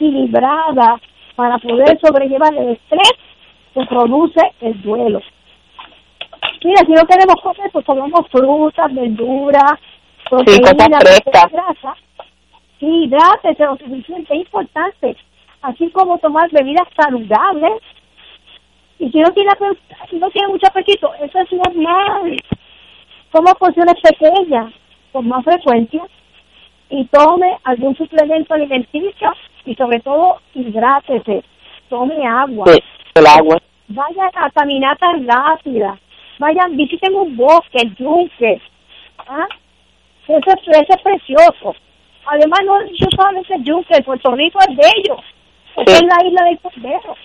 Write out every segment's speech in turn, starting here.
equilibrada para poder sobrellevar el estrés que produce el duelo. Mira, si no queremos comer, pues comemos frutas, verduras, proteínas, grasa. Sí, hidrátese lo suficiente, es importante. Así como tomar bebidas saludables. Y si no tiene, si no tiene mucho apetito, eso es normal. Toma porciones pequeñas, con más frecuencia, y tome algún suplemento alimenticio y sobre todo hidrátese, tome agua. el agua. Vayan a caminatas rápidas, vayan, visiten un bosque, el yunque, ¿ah? Eso, es precioso. Además, no yo solamente el yunque, Puerto Rico es bello, es la isla del Cordero.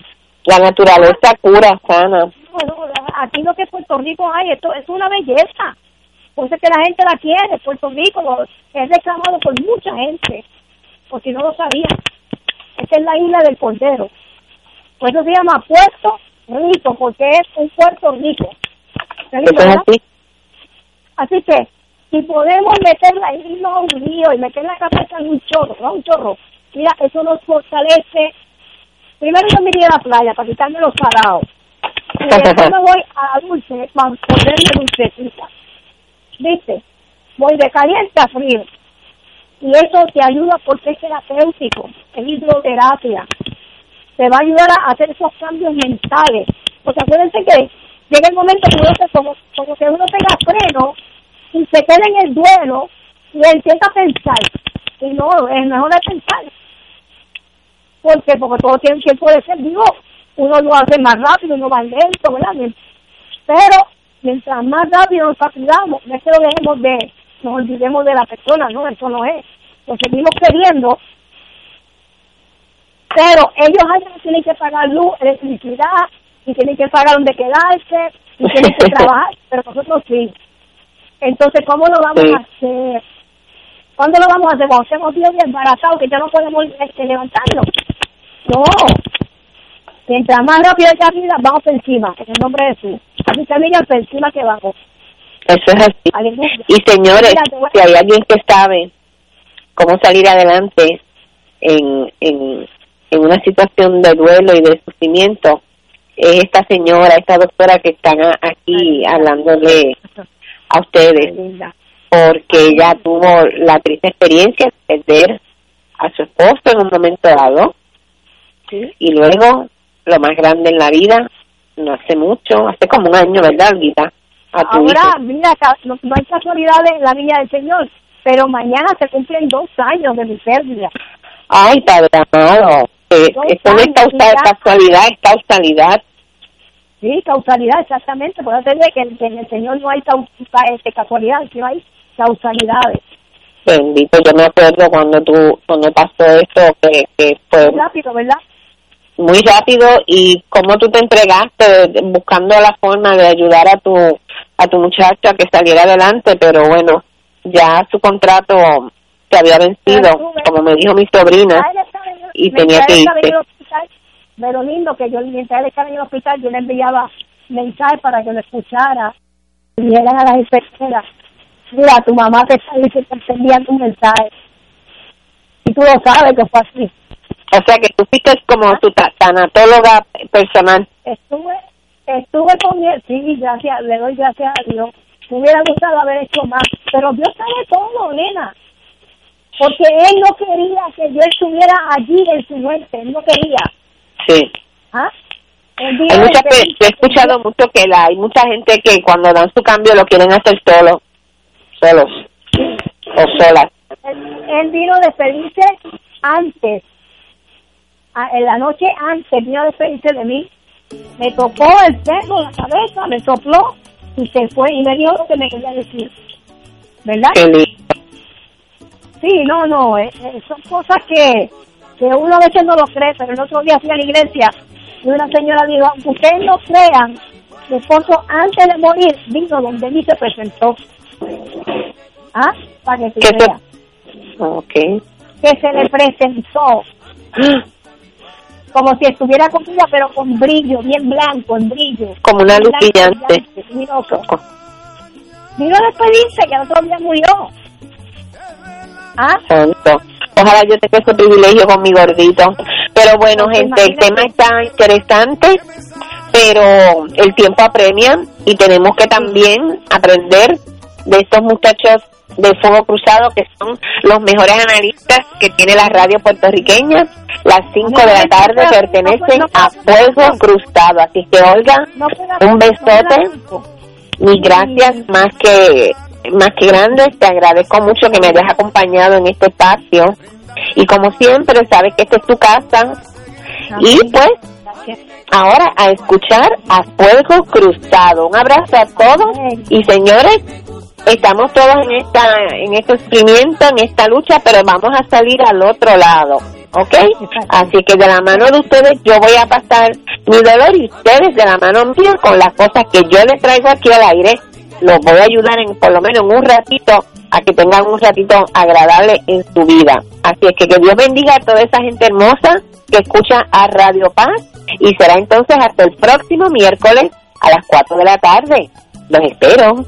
La naturaleza cura, sana. aquí lo que Puerto Rico hay, esto es una belleza. Por eso que la gente la quiere, Puerto Rico es reclamado por mucha gente, porque no lo sabía. Esta es la isla del Cordero. Por eso se llama Puerto Rico, porque es un Puerto Rico. así? así que, si podemos meter la isla a un río y meter la cabeza en un chorro, ¿no? un chorro, mira, eso nos fortalece. Primero yo me iría a la playa para quitarme los parados. Y después me voy a dulce para ponerme dulcecita. ¿Viste? Voy de caliente a frío. Y eso te ayuda porque es terapéutico, es hidroterapia. Te va a ayudar a hacer esos cambios mentales. Porque acuérdense que llega el momento que uno como, como que uno tenga freno y se queda en el duelo y empieza a pensar. Y no, es mejor de pensar. porque Porque todo tiene tiempo de ser vivo. Uno lo hace más rápido, uno va lento, ¿verdad? Pero mientras más rápido nos cuidamos, no es que lo dejemos de, nos olvidemos de la persona, no, eso no es. Lo seguimos queriendo, pero ellos alguien tienen que pagar luz, electricidad, y tienen que pagar donde quedarse, y tienen que trabajar, pero nosotros sí. Entonces, ¿cómo lo vamos a hacer? ¿Cuándo lo vamos a hacer? Cuando estemos bien embarazados, que ya no podemos este, levantarnos. No. Mientras más rápido esa vida, vamos encima, en el nombre de Jesús. Así también por encima que vamos. Eso es así. Y señores, si hay alguien que sabe cómo salir adelante en, en, en una situación de duelo y de sufrimiento, es esta señora, esta doctora que están aquí hablándole a ustedes, porque ella tuvo la triste experiencia de perder a su esposo en un momento dado, y luego lo más grande en la vida, no hace mucho, hace como un año, ¿verdad, Olguita? Ahora, mira, no, hay casualidad en la Villa del Señor, pero mañana se cumplen dos años de mi pérdida. Ay, padre amado, eh, esto no es casualidad, es causalidad. Sí, causalidad, exactamente. Puede ser que, en el Señor no hay este, casualidad, sino hay causalidades. Bendito, yo me acuerdo cuando tú, cuando pasó eso, que, que fue... rápido, ¿verdad? muy rápido y cómo tú te entregaste buscando la forma de ayudar a tu a tu muchacha que saliera adelante pero bueno ya su contrato se había vencido como me dijo mi sobrina y tenía que irse. pero lindo que yo mientras él estaba en el hospital yo le enviaba mensajes para que lo escuchara y vinieran a las enfermeras mira tu mamá te está diciendo te enviando un mensaje. Y tú lo sabes que fue así. O sea que tú fuiste como tu tanatóloga personal. Estuve, estuve con él, sí, gracias, le doy gracias a Dios. Me hubiera gustado haber hecho más, pero Dios sabe todo, nena. Porque él no quería que yo estuviera allí en su muerte, él no quería. Sí. ¿Ah? Hay mucha, he escuchado mucho que la, hay mucha gente que cuando dan su cambio lo quieren hacer solo, solos o solas. Él, él vino a despedirse antes en la noche antes vino a despedirse de mí, me tocó el pelo, la cabeza, me sopló y se fue y me dijo lo que me quería decir. ¿Verdad? Sí, no, no, eh, eh, son cosas que, que uno a veces no lo cree, pero el otro día fui a la iglesia y una señora dijo, aunque ustedes no crean, mi esposo antes de morir vino donde mí se presentó. ¿Ah? Para que se vea. Okay. Que se le presentó. como si estuviera con ella, pero con brillo, bien blanco, en brillo. Como una luz brillante. Vino a despedirse, que el otro día murió. ¿Ah? Santo. Ojalá yo tenga ese privilegio con mi gordito. Pero bueno, gente, el tema está interesante, pero el tiempo apremia y tenemos que también aprender de estos muchachos de Fuego Cruzado, que son los mejores analistas que tiene la radio puertorriqueña. Las 5 de la tarde pertenecen a Fuego Cruzado. Así que, Olga, un besote. Mis gracias más que más que grandes. Te agradezco mucho que me hayas acompañado en este espacio. Y como siempre, sabes que esta es tu casa. Y pues, ahora a escuchar a Fuego Cruzado. Un abrazo a todos y señores, estamos todos en esta en este sufrimiento, en esta lucha, pero vamos a salir al otro lado, ¿ok? Así que de la mano de ustedes yo voy a pasar mi dolor y ustedes de la mano mía con las cosas que yo les traigo aquí al aire, los voy a ayudar en por lo menos en un ratito a que tengan un ratito agradable en su vida. Así es que que Dios bendiga a toda esa gente hermosa que escucha a Radio Paz y será entonces hasta el próximo miércoles a las 4 de la tarde. Los espero.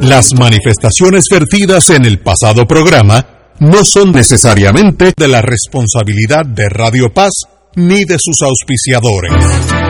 Las manifestaciones vertidas en el pasado programa no son necesariamente de la responsabilidad de Radio Paz ni de sus auspiciadores.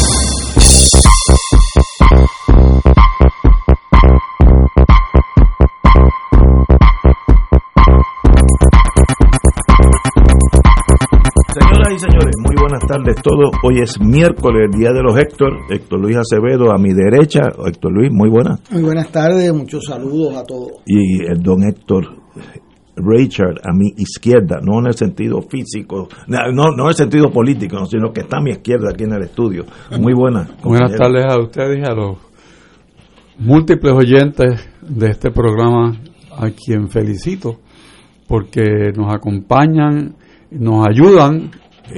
Señoras y señores, muy buenas tardes todos. Hoy es miércoles, el día de los Héctor. Héctor Luis Acevedo a mi derecha. Héctor Luis, muy buenas. Muy buenas tardes, muchos saludos a todos. Y el don Héctor Richard a mi izquierda, no en el sentido físico, no, no en el sentido político, sino que está a mi izquierda aquí en el estudio. Muy buenas. Buenas tardes a ustedes y a los múltiples oyentes de este programa, a quien felicito, porque nos acompañan nos ayudan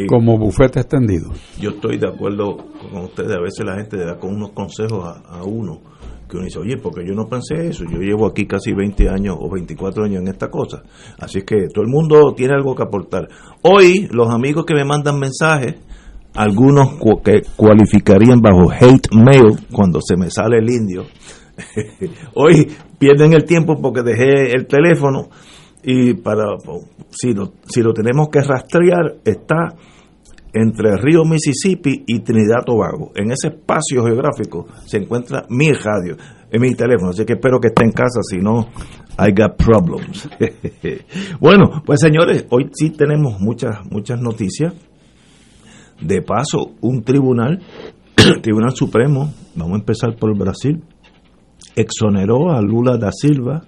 como bufete extendido. Yo estoy de acuerdo con ustedes, a veces la gente da con unos consejos a, uno que uno dice, oye, porque yo no pensé eso, yo llevo aquí casi 20 años o 24 años en esta cosa, así que todo el mundo tiene algo que aportar. Hoy los amigos que me mandan mensajes, algunos que cualificarían bajo hate mail cuando se me sale el indio, hoy pierden el tiempo porque dejé el teléfono y para si lo, si lo tenemos que rastrear está entre el río Mississippi y Trinidad Tobago. En ese espacio geográfico se encuentra mi radio, en mi teléfono, así que espero que esté en casa, si no, I got problems. bueno, pues señores, hoy sí tenemos muchas, muchas noticias. De paso, un tribunal, Tribunal Supremo, vamos a empezar por Brasil, exoneró a Lula da Silva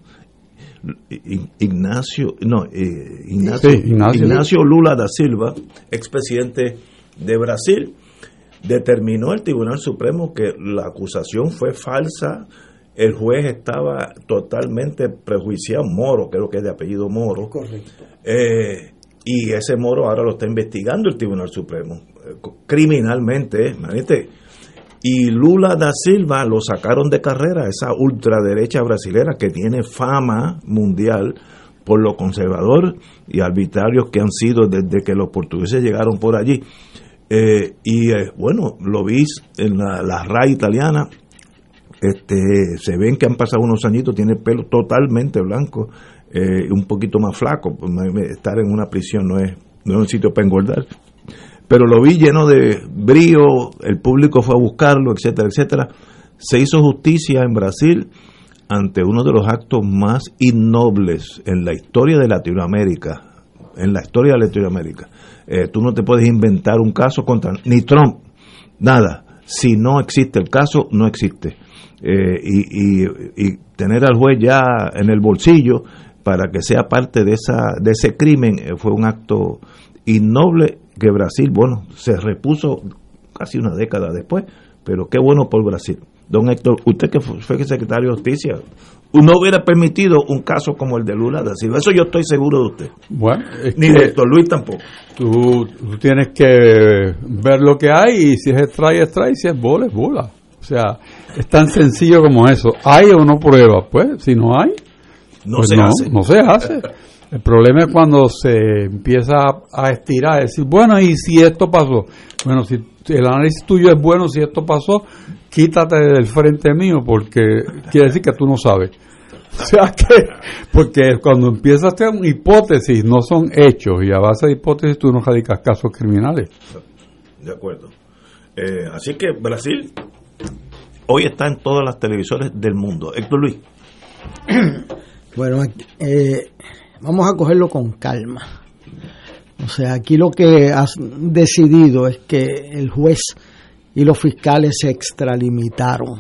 Ignacio, no, eh, Ignacio, Lula da Silva, expresidente de Brasil, determinó el Tribunal Supremo que la acusación fue falsa, el juez estaba totalmente prejuiciado, Moro, creo que es de apellido Moro. Correcto. Eh, y ese Moro ahora lo está investigando el Tribunal Supremo, eh, criminalmente, imagínate y Lula da Silva lo sacaron de carrera, esa ultraderecha brasilera que tiene fama mundial por lo conservador y arbitrarios que han sido desde que los portugueses llegaron por allí. Eh, y eh, bueno, lo vi en la, la italiana, este, se ven que han pasado unos añitos, tiene el pelo totalmente blanco, eh, un poquito más flaco, pues, estar en una prisión no es, no es un sitio para engordar. Pero lo vi lleno de brío, el público fue a buscarlo, etcétera, etcétera. Se hizo justicia en Brasil ante uno de los actos más innobles en la historia de Latinoamérica, en la historia de Latinoamérica. Eh, tú no te puedes inventar un caso contra ni Trump, nada. Si no existe el caso, no existe. Eh, y, y, tener al juez ya en el bolsillo para que sea parte de esa de ese crimen eh, fue un acto innoble que Brasil, bueno, se repuso casi una década después, pero qué bueno por Brasil. Don Héctor, usted que fue secretario de Justicia, no hubiera permitido un caso como el de Lula da Silva. Eso yo estoy seguro de usted. Bueno, Ni de Héctor Luis tampoco. Tú, tienes que ver lo que hay y si es es strike, si es bola, es bola. O sea, es tan sencillo como eso. ¿Hay o no pruebas? Pues, si no hay, no pues se hace. No se hace. El problema es cuando se empieza a estirar, decir, bueno, ¿y si esto pasó? Bueno, si el análisis tuyo es bueno, si esto pasó, quítate del frente mío porque quiere decir que tú no sabes. O sea que, porque cuando empiezas a hacer hipótesis, no son hechos, y a base de hipótesis tú no radicas casos criminales. De acuerdo. Eh, así que Brasil hoy está en todas las televisores del mundo. Héctor Luis. Bueno, eh, vamos a cogerlo con calma. O sea, aquí lo que has decidido es que el juez y los fiscales se extralimitaron.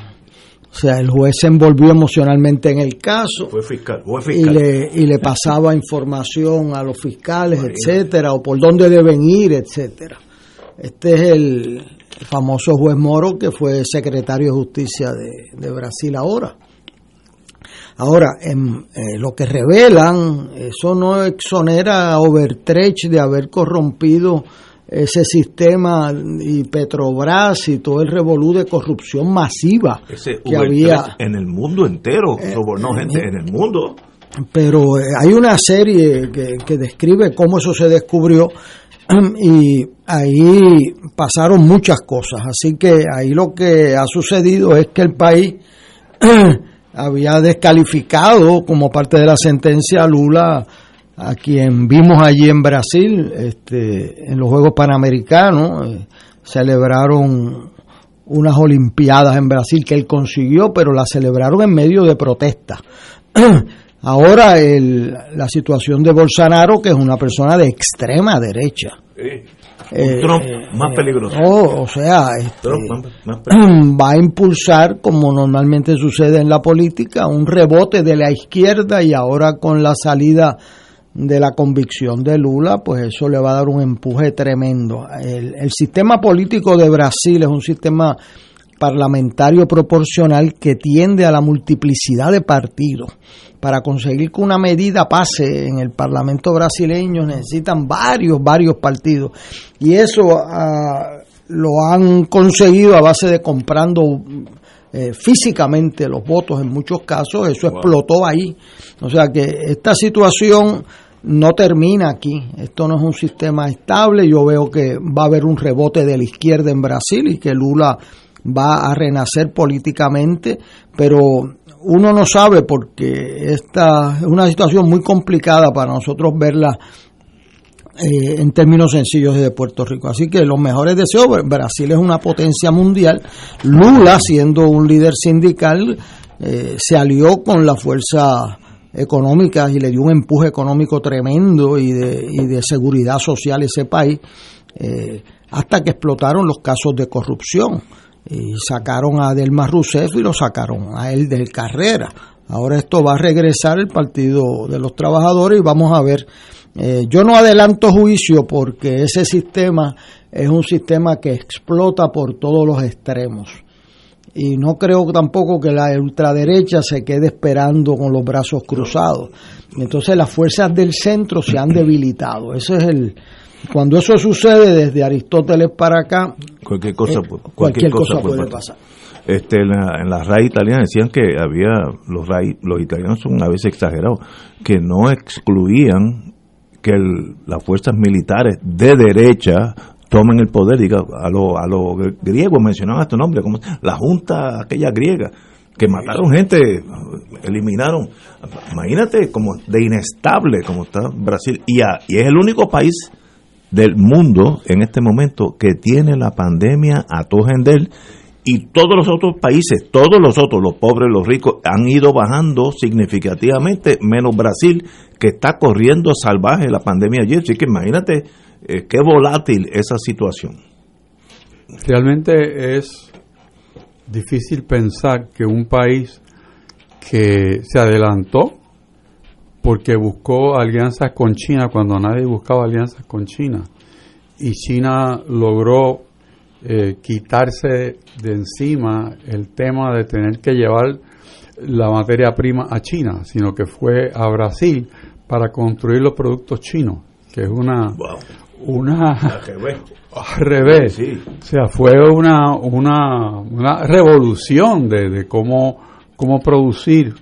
O sea, el juez se envolvió emocionalmente en el caso fue fiscal, fue y fiscal. le, y le pasaba información a los fiscales, etcétera, o por dónde deben ir, etcétera. Este es el famoso juez Moro que fue secretario de justicia de, de Brasil ahora. Ahora, en, eh, lo que revelan, eso no exonera a Overtrecht de haber corrompido ese sistema y Petrobras y todo el revolú de corrupción masiva Ese que había. En el mundo entero, Eh, sobornó gente en el mundo. pero eh, hay una serie que, que describe cómo eso se descubrió y ahí pasaron muchas cosas. Así que ahí lo que ha sucedido es que el país había descalificado como parte de la sentencia a Lula a quien vimos allí en Brasil, este, en los Juegos Panamericanos, eh, celebraron unas Olimpiadas en Brasil que él consiguió, pero las celebraron en medio de protesta. Ahora el, la situación de Bolsonaro, que es una persona de extrema derecha. Un Trump más peligroso. O sea, este, Trump más, más peligroso. va a impulsar, como normalmente sucede en la política, un rebote de la izquierda y ahora con la salida de la convicción de Lula, pues eso le va a dar un empuje tremendo. El, el sistema político de Brasil es un sistema parlamentario proporcional que tiende a la multiplicidad de partidos. Para conseguir que una medida pase en el Parlamento brasileño necesitan varios, varios partidos. Y eso ah, lo han conseguido a base de comprando eh, físicamente los votos en muchos casos. Eso explotó ahí. O sea que esta situación no termina aquí. Esto no es un sistema estable. Yo veo que va a haber un rebote de la izquierda en Brasil y que Lula va a renacer políticamente, pero uno no sabe porque esta es una situación muy complicada para nosotros verla eh, en términos sencillos desde Puerto Rico. Así que los mejores deseos, Brasil es una potencia mundial, Lula siendo un líder sindical eh, se alió con la fuerza económica y le dio un empuje económico tremendo y de, seguridad social a ese país, eh, hasta que explotaron los casos de corrupción y sacaron a Delma Rousseff y lo sacaron a él del carrera. Ahora esto va a regresar el Partido de los Trabajadores y vamos a ver. Eh, yo no adelanto juicio porque ese sistema es un sistema que explota por todos los extremos. Y no creo tampoco que la ultraderecha se quede esperando con los brazos cruzados. Entonces las fuerzas del centro se han debilitado. Ese es el, cuando eso sucede desde Aristóteles para acá, Cualquier cosa, eh, cualquier, cosa, puede pasar. Este, en, la, en las RAI italianas decían que había, los RAI, los italianos son a veces exagerados, que no excluían que las fuerzas militares de derecha tomen el poder, diga, a los a lo griegos mencionaban este nombre, como la junta aquella griega, que mataron gente, eliminaron, imagínate como de inestable como está Brasil, y, y es el único país del mundo en este momento que tiene la pandemia a él y todos los otros países, todos los otros, los pobres, los ricos, han ido bajando significativamente, menos Brasil, que está corriendo salvaje la pandemia ayer. Así que imagínate eh, qué volátil esa situación. Realmente es difícil pensar que un país que se adelantó porque buscó alianzas con China cuando nadie buscaba alianzas con China. Y China logró eh, quitarse de encima el tema de tener que llevar la materia prima a China, sino que fue a Brasil para construir los productos chinos, que es una una al revés, o sea, fue una una, una revolución de, de cómo cómo producir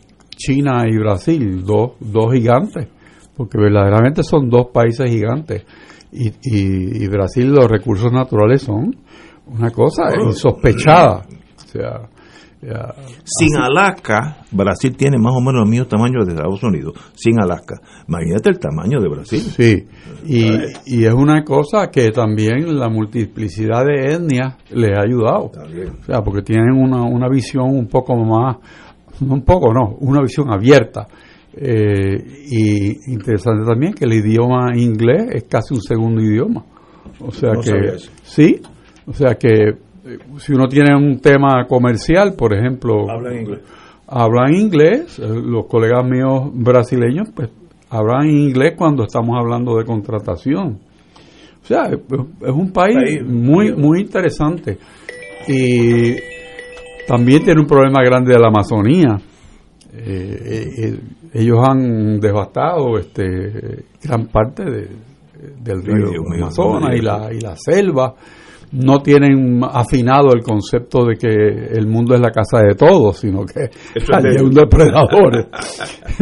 China y Brasil, dos, dos gigantes, porque verdaderamente son dos países gigantes. Y, y, y Brasil los recursos naturales son una cosa insospechada. O sea, sin Alaska, Brasil tiene más o menos el mismo tamaño de Estados Unidos. Sin Alaska. Imagínate el tamaño de Brasil. Sí, y, y es una cosa que también la multiplicidad de etnias les ha ayudado. O sea, porque tienen una, una visión un poco más, un poco no, una visión abierta. Eh, y interesante también que el idioma inglés es casi un segundo idioma. O sea que, sí, o sea que eh, si uno tiene un tema comercial, por ejemplo, hablan inglés. Hablan inglés, eh, los colegas míos brasileños, pues hablan inglés cuando estamos hablando de contratación. O sea, es un país muy, muy interesante. Y también tiene un problema grande de la Amazonía. Eh, ellos han devastado este gran parte del río Amazonas y la, y la selva no tienen afinado el concepto de que el mundo es la casa de todos, sino que hay un depredador.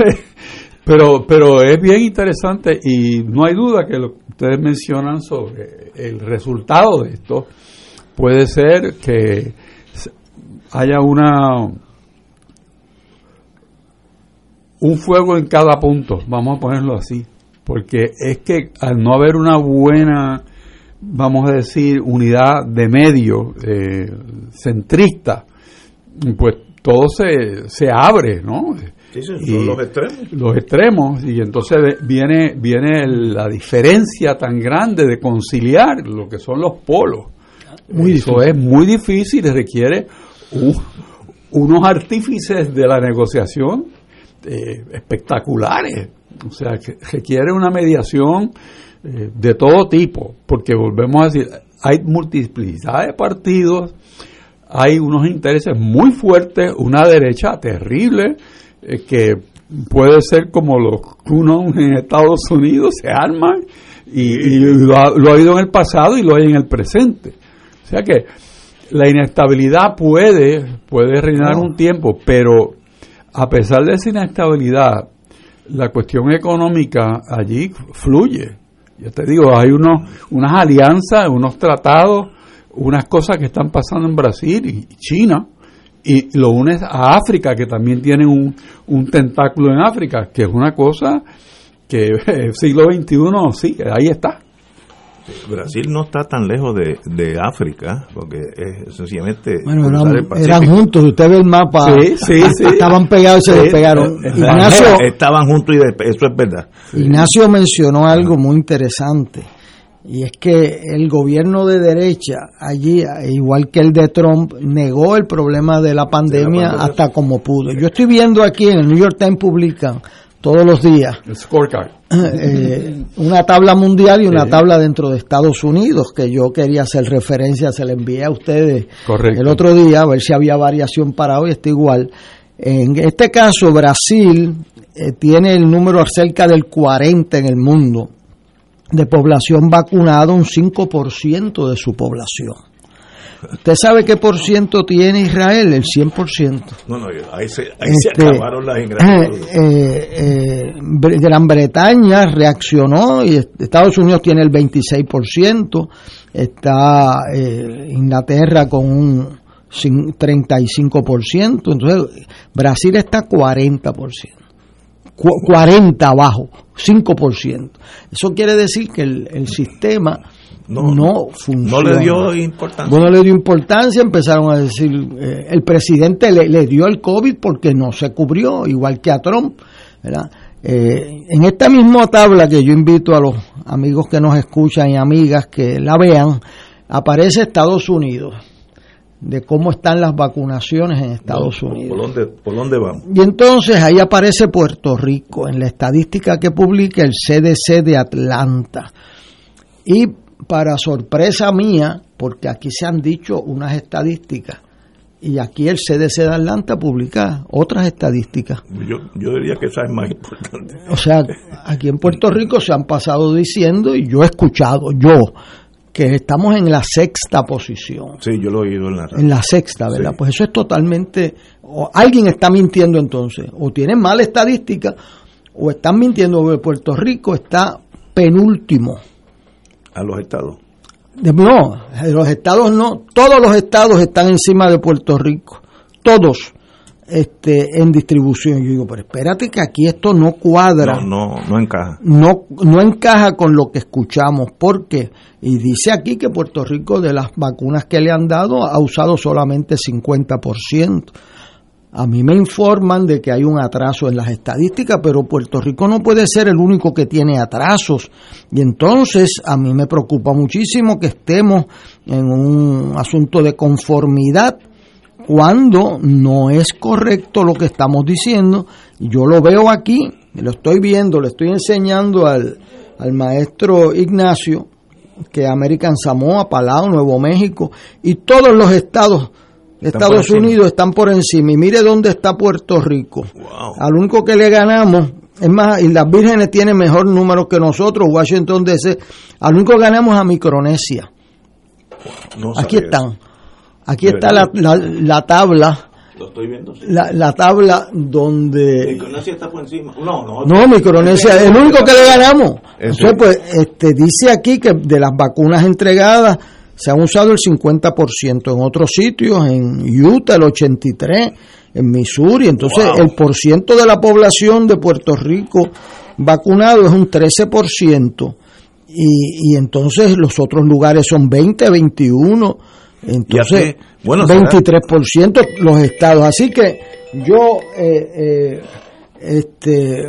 pero, pero es bien interesante y no hay duda que lo que ustedes mencionan sobre el resultado de esto puede ser que haya una un fuego en cada punto, vamos a ponerlo así, porque es que al no haber una buena vamos a decir, unidad de medio eh, centrista, pues todo se, se abre, ¿no? Sí, son los extremos. Los extremos, y entonces viene, viene la diferencia tan grande de conciliar lo que son los polos. Muy Eso es muy difícil y requiere unos artífices de la negociación eh, espectaculares. O sea, que requiere una mediación eh, de todo tipo, porque volvemos a decir, hay multiplicidad de partidos, hay unos intereses muy fuertes, una derecha terrible, eh, que puede ser como los uno en Estados Unidos, se arman y, lo, ha, lo, ha, habido en el pasado y lo hay en el presente. O sea que la inestabilidad puede, puede reinar un tiempo, pero a pesar de esa inestabilidad, la cuestión económica allí fluye. Yo te digo, hay unos, unas alianzas, unos tratados, unas cosas que están pasando en Brasil y China, y lo unes a África, que también tiene un, un tentáculo en África, que es una cosa que el siglo XXI sí, ahí está. Brasil no está tan lejos de, de África, porque es sencillamente. Bueno, eran, juntos, usted ve el mapa. Sí, sí, sí. Estaban pegados y se despegaron. Ignacio, estaban juntos y eso es verdad. Ignacio mencionó algo muy interesante. Y es que el gobierno de derecha allí, igual que el de Trump, negó el problema de la pandemia, hasta como pudo. Yo estoy viendo aquí en el New York Times publican todos los días. Eh, una tabla mundial y una tabla dentro de Estados Unidos, que yo quería hacer referencia, se la envié a ustedes el otro día, a ver si había variación para hoy, está igual. En este caso, Brasil eh, tiene el número cerca del 40 en el mundo de población vacunada, un 5% de su población. ¿Usted sabe qué por ciento tiene Israel? El 100%. No, no, ahí se, ahí se este, acabaron las ingratitudes. Eh, eh, Gran Bretaña reaccionó y Estados Unidos tiene el 26%, está eh, Inglaterra con un 35%, entonces Brasil está 40%. 40 abajo, 5%. Eso quiere decir que el, el sistema no, no No le dio importancia. Bueno, le dio importancia, empezaron a decir, eh, el presidente le, dio el COVID porque no se cubrió, igual que a Trump. Eh, en esta misma tabla que yo invito a los amigos que nos escuchan y amigas que la vean, aparece Estados Unidos de cómo están las vacunaciones en Estados Unidos. ¿Por dónde, ¿Por dónde vamos? Y entonces ahí aparece Puerto Rico en la estadística que publica el CDC de Atlanta. Y para sorpresa mía, porque aquí se han dicho unas estadísticas y aquí el CDC de Atlanta publica otras estadísticas. Yo, yo diría que esa es más importante. O sea, aquí en Puerto Rico se han pasado diciendo, y yo he escuchado, yo, que estamos en la sexta posición. Sí, yo lo he oído en la En la sexta, ¿verdad? Pues eso es totalmente... alguien está mintiendo entonces, o tienen mala estadística, o están mintiendo porque Puerto Rico está penúltimo a los estados. No, los estados no, todos los estados están encima de Puerto Rico, todos este, en distribución. Yo digo, pero espérate que aquí esto no cuadra. No, no, no encaja. No, no encaja con lo que escuchamos, porque, y dice aquí que Puerto Rico de las vacunas que le han dado ha usado solamente 50%. A mí me informan de que hay un atraso en las estadísticas, pero Puerto Rico no puede ser el único que tiene atrasos. Y entonces a mí me preocupa muchísimo que estemos en un asunto de conformidad cuando no es correcto lo que estamos diciendo. Yo lo veo aquí, lo estoy viendo, le estoy enseñando al, al maestro Ignacio que American Samoa, Palau, Nuevo México y todos los estados Estados Unidos están por encima. Y mire dónde está Puerto Rico. Al único que le ganamos, es más, y las vírgenes tienen mejor número que nosotros, Washington DC. Al único que ganamos a Micronesia. Aquí están. Aquí está la, la, tabla. Lo estoy viendo. La, la, tabla donde. Micronesia está por encima. No, no. No, Micronesia, el único que le ganamos. Entonces, pues, este, dice aquí que de las vacunas entregadas se han usado el 50%, en otros sitios, en Utah el 83%, en Missouri, entonces el porciento de la población de Puerto Rico vacunado es un 13%, y, y entonces los otros lugares son 20, 21, entonces bueno, 23% los estados. Así que yo eh, eh, este,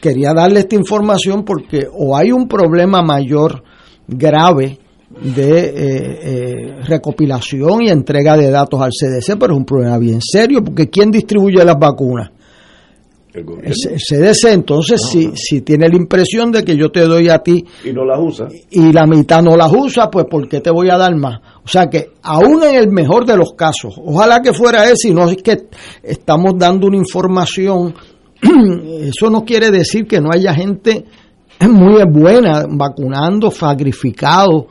quería darle esta información porque o hay un problema mayor grave de eh, eh, recopilación y entrega de datos al CDC, pero es un problema bien serio, porque ¿quién distribuye las vacunas? El, CDC, entonces, si, si tiene la impresión de que yo te doy a ti y no las usa, y la mitad no las usa, pues ¿por qué te voy a dar más? O sea que, aún en el mejor de los casos, ojalá que fuera ese, y no es que estamos dando una información, eso no quiere decir que no haya gente muy buena vacunando, sacrificado,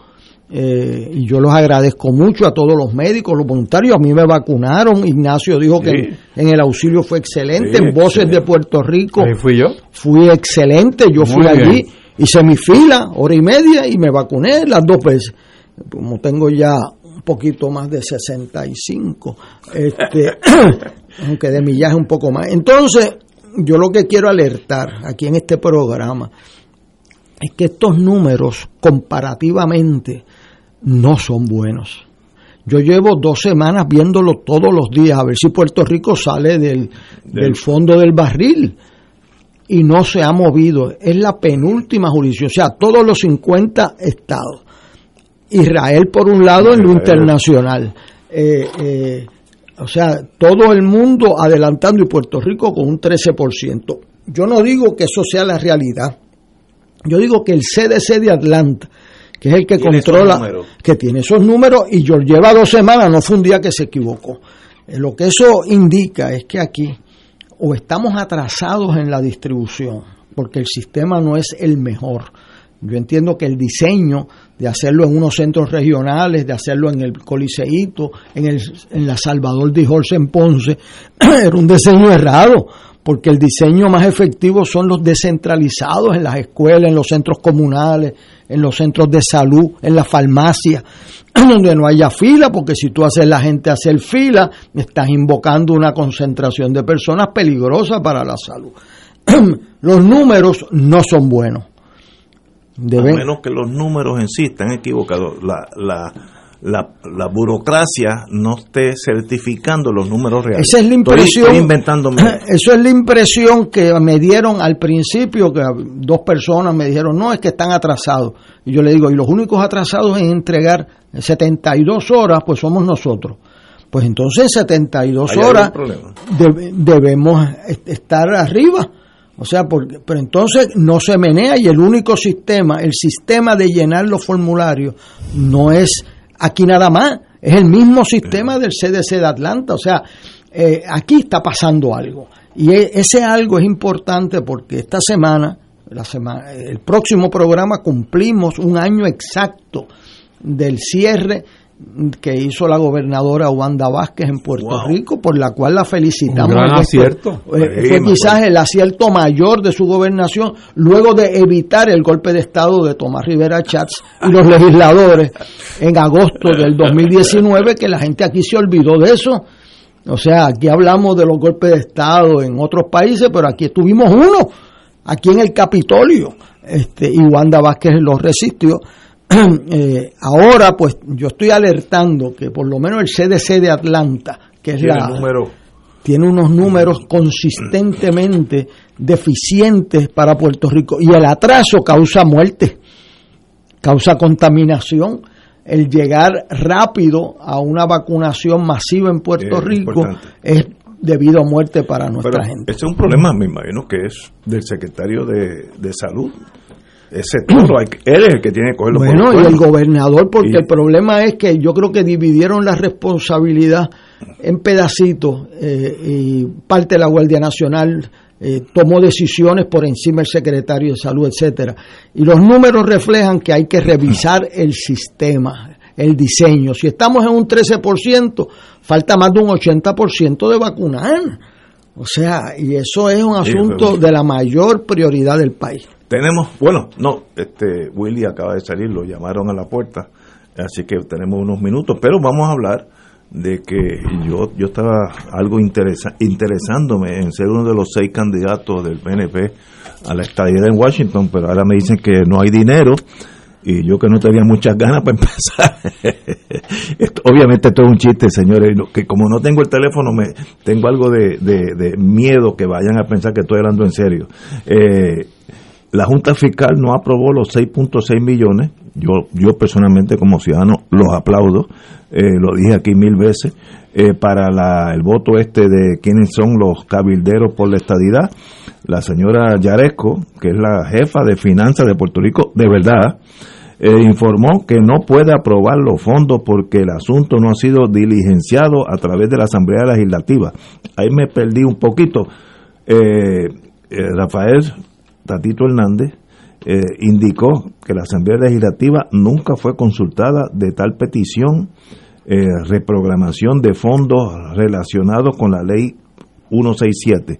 eh, y yo los agradezco mucho a todos los médicos, los voluntarios. A mí me vacunaron. Ignacio dijo que en el auxilio fue excelente. en Voces de Puerto Rico. fui yo. Fui excelente. Yo fui allí, hice mi fila, hora y media, y me vacuné las dos veces. Como tengo ya un poquito más de 65, este, aunque de millaje un poco más. Entonces, yo lo que quiero alertar aquí en este programa es que estos números comparativamente no son buenos. Yo llevo dos semanas viéndolo todos los días a ver si Puerto Rico sale del, fondo del barril y no se ha movido. Es la penúltima jurisdicción, o sea, todos los 50 estados. Israel por un lado en lo internacional. Eh, eh, o sea, todo el mundo adelantando y Puerto Rico con un 13%. Yo no digo que eso sea la realidad. Yo digo que el CDC de Atlanta que es el que controla, que tiene esos números y yo lleva dos semanas, no fue un día que se equivocó. Eh, lo que eso indica es que aquí o estamos atrasados en la distribución, porque el sistema no es el mejor. Yo entiendo que el diseño de hacerlo en unos centros regionales, de hacerlo en el Coliseíto, en, el, en la Salvador de Jorge en Ponce, era un diseño errado, porque el diseño más efectivo son los descentralizados en las escuelas, en los centros comunales, en los centros de salud, en la farmacia, donde no haya fila, porque si tú haces la gente hacer fila, estás invocando una concentración de personas peligrosa para la salud. los números no son buenos. Deben... A menos que los números en sí están equivocados. La, la, la, la, burocracia no esté certificando los números reales. Esa es la impresión. inventándome. Eso es la impresión que me dieron al principio, que dos personas me dijeron, no, es que están atrasados. Y yo le digo, y los únicos atrasados en entregar 72 horas, pues somos nosotros. Pues entonces 72 horas debemos estar arriba. O sea, pero entonces no se menea y el único sistema, el sistema de llenar los formularios, no es aquí nada más, es el mismo sistema del CDC de Atlanta. O sea, eh, aquí está pasando algo. Y e, ese algo es importante porque esta semana, la semana, el próximo programa cumplimos un año exacto del cierre que hizo la gobernadora Wanda Vázquez en Puerto Rico, por la cual la felicitamos. Un gran acierto. Eh, fue quizás el acierto mayor de su gobernación, luego de evitar el golpe de Estado de Tomás Rivera Chats y los legisladores en agosto del 2019, que la gente aquí se olvidó de eso. O sea, aquí hablamos de los golpes de Estado en otros países, pero aquí tuvimos uno, aquí en el Capitolio, este, y Wanda Vázquez lo resistió. Eh, ahora pues yo estoy alertando que por lo menos el CDC de Atlanta, que es la... Tiene unos números consistentemente deficientes para Puerto Rico y el atraso causa muerte, causa contaminación. El llegar rápido a una vacunación masiva en Puerto Rico es debido a muerte para nuestra gente. Ese es un problema, me imagino, que es del secretario de, de Salud ese toro, él es el que tiene que cogerlo Bueno, y el gobernador, porque el problema es que yo creo que dividieron la responsabilidad en pedacitos eh, y parte de la Guardia Nacional eh, tomó decisiones por encima del secretario de salud, etcétera. Y los números reflejan que hay que revisar el sistema, el diseño. Si estamos en un 13%, falta más de un 80% de vacunar. O sea, y eso es un asunto de la mayor prioridad del país. Tenemos, bueno, no, este Willy acaba de salir, lo llamaron a la puerta, así que tenemos unos minutos, pero vamos a hablar de que yo yo estaba algo interesa, interesándome en ser uno de los seis candidatos del PNP a la estadía en Washington, pero ahora me dicen que no hay dinero y yo que no tenía muchas ganas para empezar. obviamente esto es un chiste, señores, que como no tengo el teléfono, me tengo algo de, de miedo que vayan a pensar que estoy hablando en serio. Eh, la Junta Fiscal no aprobó los 6.6 millones. Yo, yo personalmente como ciudadano los aplaudo, eh, lo dije aquí mil veces, eh, para la, el voto este de quiénes son los cabilderos por la estadidad. La señora Yaresco, que es la jefa de finanzas de Puerto Rico, de verdad, eh, informó que no puede aprobar los fondos porque el asunto no ha sido diligenciado a través de la Asamblea Legislativa. Ahí me perdí un poquito. Rafael Tatito Hernández, eh, indicó que la Asamblea Legislativa nunca fue consultada de tal petición, eh, reprogramación de fondos relacionados con la ley 167.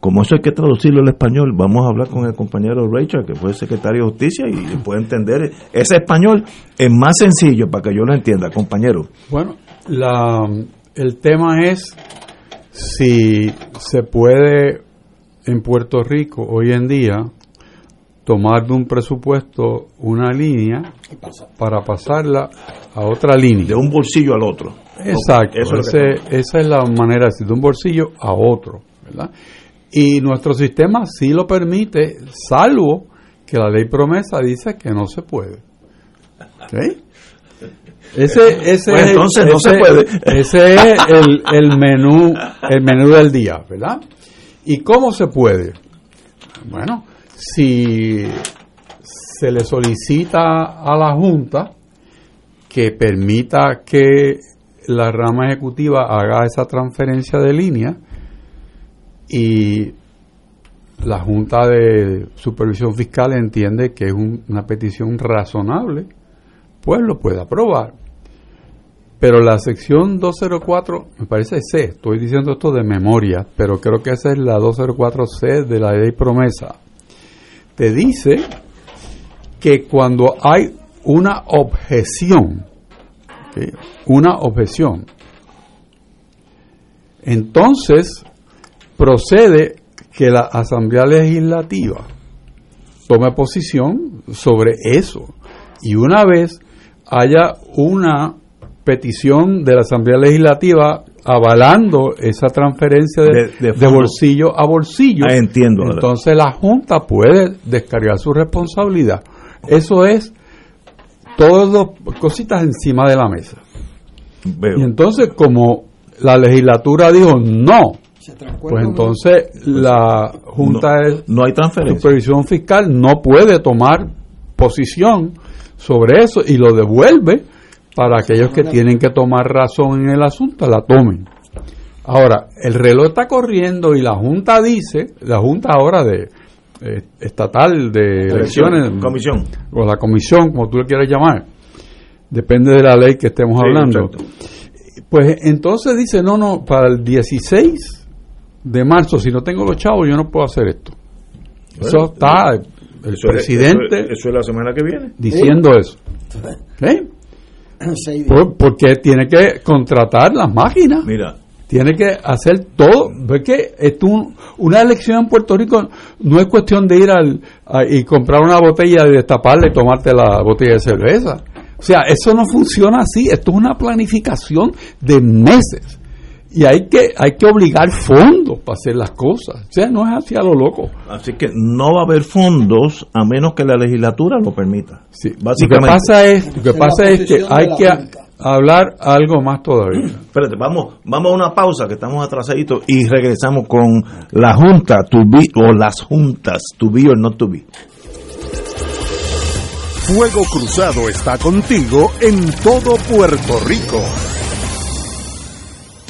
Como eso hay que traducirlo al español, vamos a hablar con el compañero Rachel, que fue secretario de Justicia, y puede entender ese español es más sencillo para que yo lo entienda, compañero. Bueno, la, el tema es si se puede en Puerto Rico hoy en día tomar de un presupuesto una línea para pasarla a otra línea. De un bolsillo al otro. Exacto, esa es la manera de decir, de un bolsillo a otro. ¿verdad? Y nuestro sistema sí lo permite, salvo que la ley promesa dice que no se puede. Ese, ese pues entonces no se puede. Ese es el, el menú, el menú del día, ¿verdad? ¿Y cómo se puede? Bueno, si se le solicita a la Junta que permita que la rama ejecutiva haga esa transferencia de línea y la Junta de Supervisión Fiscal entiende que es una petición razonable, pues lo puede aprobar. Pero la sección 204, me parece C, estoy diciendo esto de memoria, pero creo que esa es la 204C de la ley promesa. Te dice que cuando hay una objeción, una objeción, entonces procede que la Asamblea Legislativa tome posición sobre eso. Y una vez haya una petición de la Asamblea Legislativa avalando esa transferencia de, bolsillo a bolsillo, ah, entiendo, entonces la Junta puede descargar su responsabilidad. Eso es todo cositas encima de la mesa. Y entonces como la legislatura dijo no, pues entonces la Junta de no hay transferencia. Supervisión Fiscal no puede tomar posición sobre eso y lo devuelve para aquellos que tienen que tomar razón en el asunto, la tomen. Ahora, el reloj está corriendo y la Junta dice, la Junta ahora de eh, estatal de elecciones, comisión. o la comisión, como tú le quieras llamar, depende de la ley que estemos hablando. Pues entonces dice, no, no, para el 16 de marzo, si no tengo los chavos, yo no puedo hacer esto. eso está el presidente. eso, es la semana que viene. Diciendo eso. ¿Eh? porque tiene que contratar las máquinas. Mira. Tiene que hacer todo. ¿Ves que esto una elección en Puerto Rico no es cuestión de ir al, y comprar una botella y destaparla y tomarte la botella de cerveza. O sea, eso no funciona así. Esto es una planificación de meses y hay que hay que obligar fondos para hacer las cosas. O sea, no es así a lo loco. Así que no va a haber fondos a menos que la legislatura lo permita. Sí, básicamente. Lo que pasa es, lo que, pasa es que hay que hablar algo más todavía. Espérate, vamos, vamos a una pausa que estamos atrasaditos y regresamos con la junta to be o las juntas to be or not to be. Fuego Cruzado está contigo en todo Puerto Rico.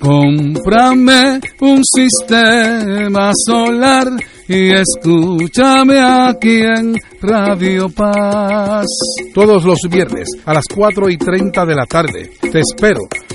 Cómprame un sistema solar y escúchame aquí en Radio Paz. Todos los viernes a las 4 y 30 de la tarde te espero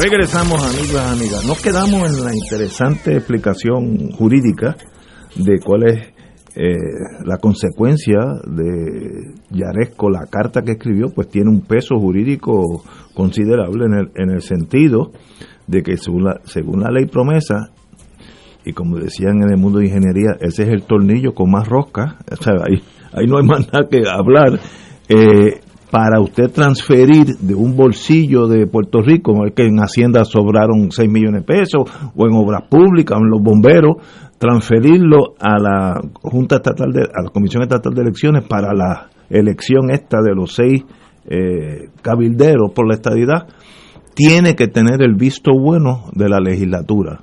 Regresamos amigos amigas. Nos quedamos en la interesante explicación jurídica de cuál es eh, la consecuencia de Yaresco, la carta que escribió, pues tiene un peso jurídico considerable en el, en el sentido de que según la, según la ley promesa, y como decían en el mundo de ingeniería, ese es el tornillo con más rosca, o sea, ahí, ahí no hay más nada que hablar. Eh, para usted transferir de un bolsillo de Puerto Rico, como es que en Hacienda sobraron 6 millones de pesos, o en obras públicas, o en los bomberos, transferirlo a la Junta Estatal de, a la Comisión Estatal de Elecciones para la elección esta de los seis eh, cabilderos por la estadidad, tiene que tener el visto bueno de la legislatura.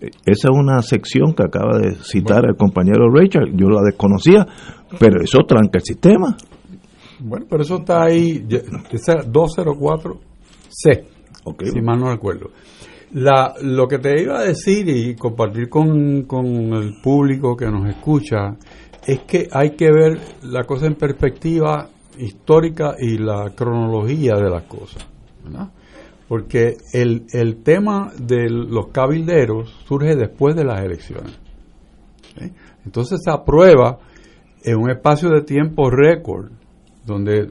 Esa es una sección que acaba de citar el compañero Richard, yo la desconocía, pero eso tranca el sistema. Bueno, pero eso está ahí, esa 204C, si mal no recuerdo. La, lo que te iba a decir y compartir con, con el público que nos escucha es que hay que ver la cosa en perspectiva histórica y la cronología de las cosas. Porque el, el tema de los cabilderos surge después de las elecciones. Entonces se aprueba en un espacio de tiempo récord donde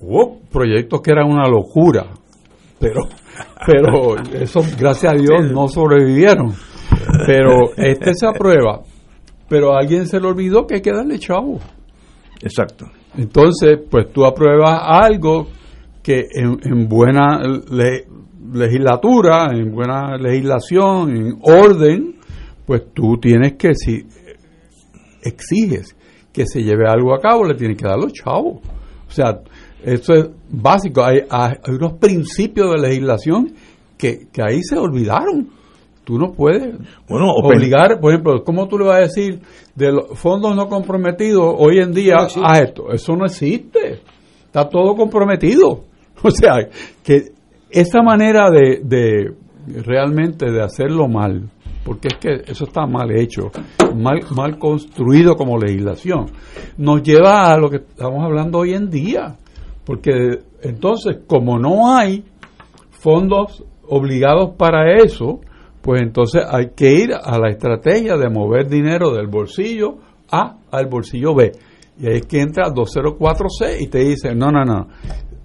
hubo proyectos que eran una locura, pero, pero eso, gracias a Dios, no sobrevivieron. Pero este se aprueba, pero a alguien se le olvidó que hay que darle chavo. Exacto. Entonces, pues tú apruebas algo que en, buena legislatura, en buena legislación, en orden, pues tú tienes que, si exiges que se lleve algo a cabo, le tienes que dar los chavos. O sea, eso es básico. Hay, unos principios de legislación que, ahí se olvidaron. Tú no puedes bueno, obligar, por ejemplo, ¿cómo tú le vas a decir de los fondos no comprometidos hoy en día a esto? Eso no existe. Está todo comprometido. O sea, que esa manera de, de realmente de hacerlo mal, porque es que eso está mal hecho, mal, mal construido como legislación, nos lleva a lo que estamos hablando hoy en día. Porque entonces, como no hay fondos obligados para eso, pues entonces hay que ir a la estrategia de mover dinero del bolsillo A al bolsillo B. Y ahí es que entra 204C y te dice, no, no, no,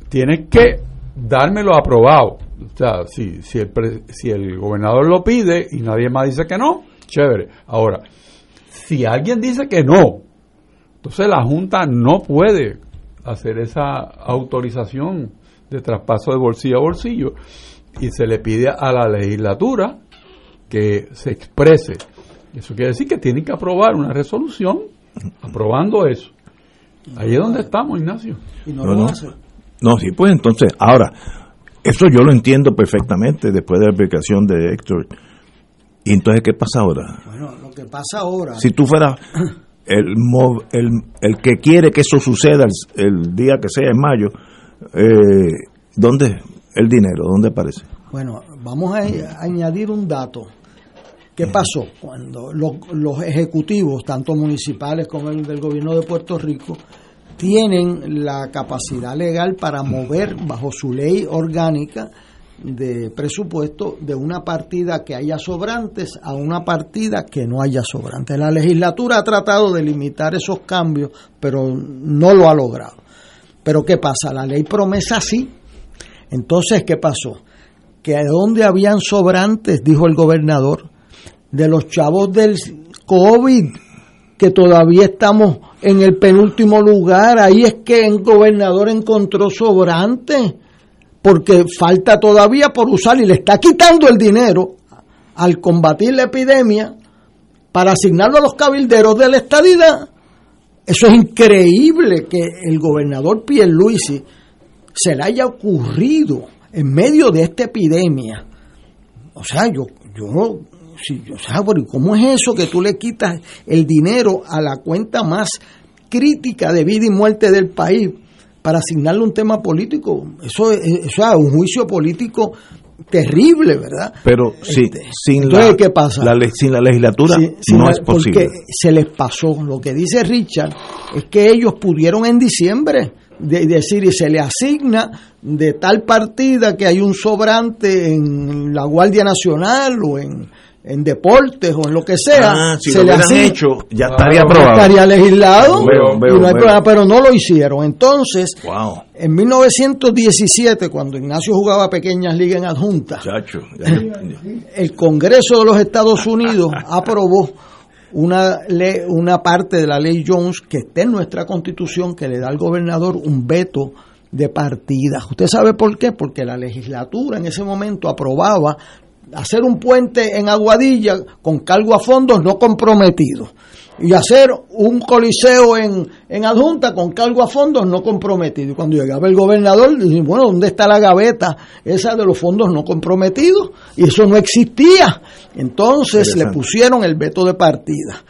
tienes que dármelo aprobado. O sea, si, si, el, si el gobernador lo pide y nadie más dice que no, chévere. Ahora, si alguien dice que no, entonces la Junta no puede hacer esa autorización de traspaso de bolsillo a bolsillo y se le pide a la legislatura que se exprese. Eso quiere decir que tienen que aprobar una resolución aprobando eso. Ahí es donde estamos, Ignacio. Y no, lo hace. No, sí, pues entonces, ahora, eso yo lo entiendo perfectamente después de la explicación de Héctor. ¿Y entonces qué pasa ahora? Bueno, lo que pasa ahora... Si tú fueras el, el, el que quiere que eso suceda el, día que sea, en mayo, eh, ¿dónde el dinero? ¿Dónde aparece? Bueno, vamos a, añadir un dato. ¿Qué pasó? Cuando los, los ejecutivos, tanto municipales como el del gobierno de Puerto Rico, tienen la capacidad legal para mover bajo su ley orgánica de presupuesto de una partida que haya sobrantes a una partida que no haya sobrantes. La legislatura ha tratado de limitar esos cambios, pero no lo ha logrado. Pero ¿qué pasa? La ley promesa sí. Entonces, ¿qué pasó? Que donde habían sobrantes, dijo el gobernador, de los chavos del COVID, que todavía estamos en el penúltimo lugar. Ahí es que el gobernador encontró sobrante, porque falta todavía por usar y le está quitando el dinero al combatir la epidemia para asignarlo a los cabilderos de la estadidad. Eso es increíble que el gobernador Pierluisi se le haya ocurrido en medio de esta epidemia. O sea, yo, yo si, o sea, ¿cómo es eso que tú le quitas el dinero a la cuenta más crítica de vida y muerte del país para asignarle un tema político? Eso, eso es un juicio político terrible, ¿verdad? Pero sí, Este, sin, entonces, la, ¿qué pasa? la sin la legislatura Sí, sí, no es posible. Porque se les pasó. Lo que dice Richard es que ellos pudieron en diciembre de, decir y se le asigna de tal partida que hay un sobrante en la Guardia Nacional o en, en deportes o en lo que sea. Ah, si se lo le hecho, ya estaría aprobado. estaría legislado Veo, veo, y no hay veo. problema, pero no lo hicieron. Entonces, Wow, en 1917, cuando Ignacio jugaba pequeñas ligas en adjunta, chacho. ya- ya- el Congreso de los Estados Unidos aprobó una ley, una parte de la ley Jones que está en nuestra constitución que le da al gobernador un veto de partida. ¿Usted sabe por qué? Porque la legislatura en ese momento aprobaba hacer un puente en Aguadilla con cargo a fondos no comprometidos y hacer un coliseo en, en adjunta con cargo a fondos no comprometidos. Y cuando llegaba el gobernador, dice, bueno, ¿dónde está la gaveta esa de los fondos no comprometidos? Y eso no existía. Entonces le pusieron el veto de partida.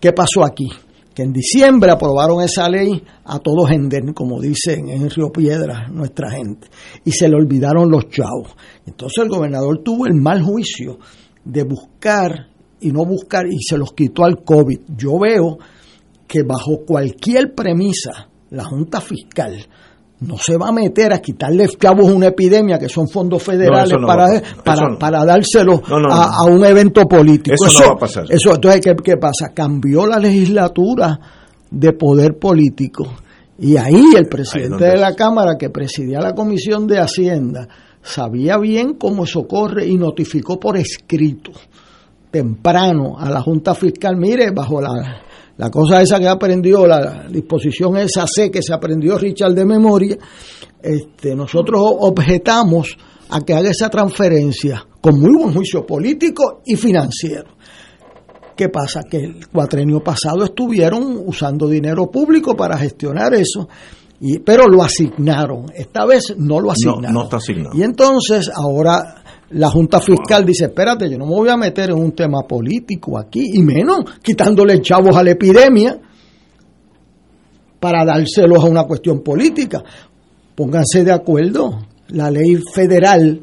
¿Qué pasó aquí? Que en diciembre aprobaron esa ley a todos en como dicen en Río Piedra nuestra gente, y se le olvidaron los chavos. Entonces el gobernador tuvo el mal juicio de buscar y no buscar y se los quitó al COVID. Yo veo que bajo cualquier premisa la Junta Fiscal no se va a meter a quitarle chavos a una epidemia que son fondos federales no para, para, no. para dárselo a, a un evento político. Eso no va a pasar. Eso, entonces, ¿qué, qué pasa? Cambió la legislatura de poder político. Y ahí el presidente de la Cámara, que presidía la Comisión de Hacienda, sabía bien cómo eso corre y notificó por escrito temprano a la Junta Fiscal, mire, bajo la, la cosa esa que aprendió, la disposición esa C que se aprendió Richard de memoria, este, nosotros objetamos a que haga esa transferencia con muy buen juicio político y financiero. ¿Qué pasa? Que el cuatrenio pasado estuvieron usando dinero público para gestionar eso, y, pero lo asignaron. Esta vez no lo No, asignaron. no está asignado. Y entonces ahora la Junta Fiscal dice, espérate, yo no me voy a meter en un tema político aquí, y menos quitándole chavos a la epidemia para dárselos a una cuestión política. Pónganse de acuerdo. La ley federal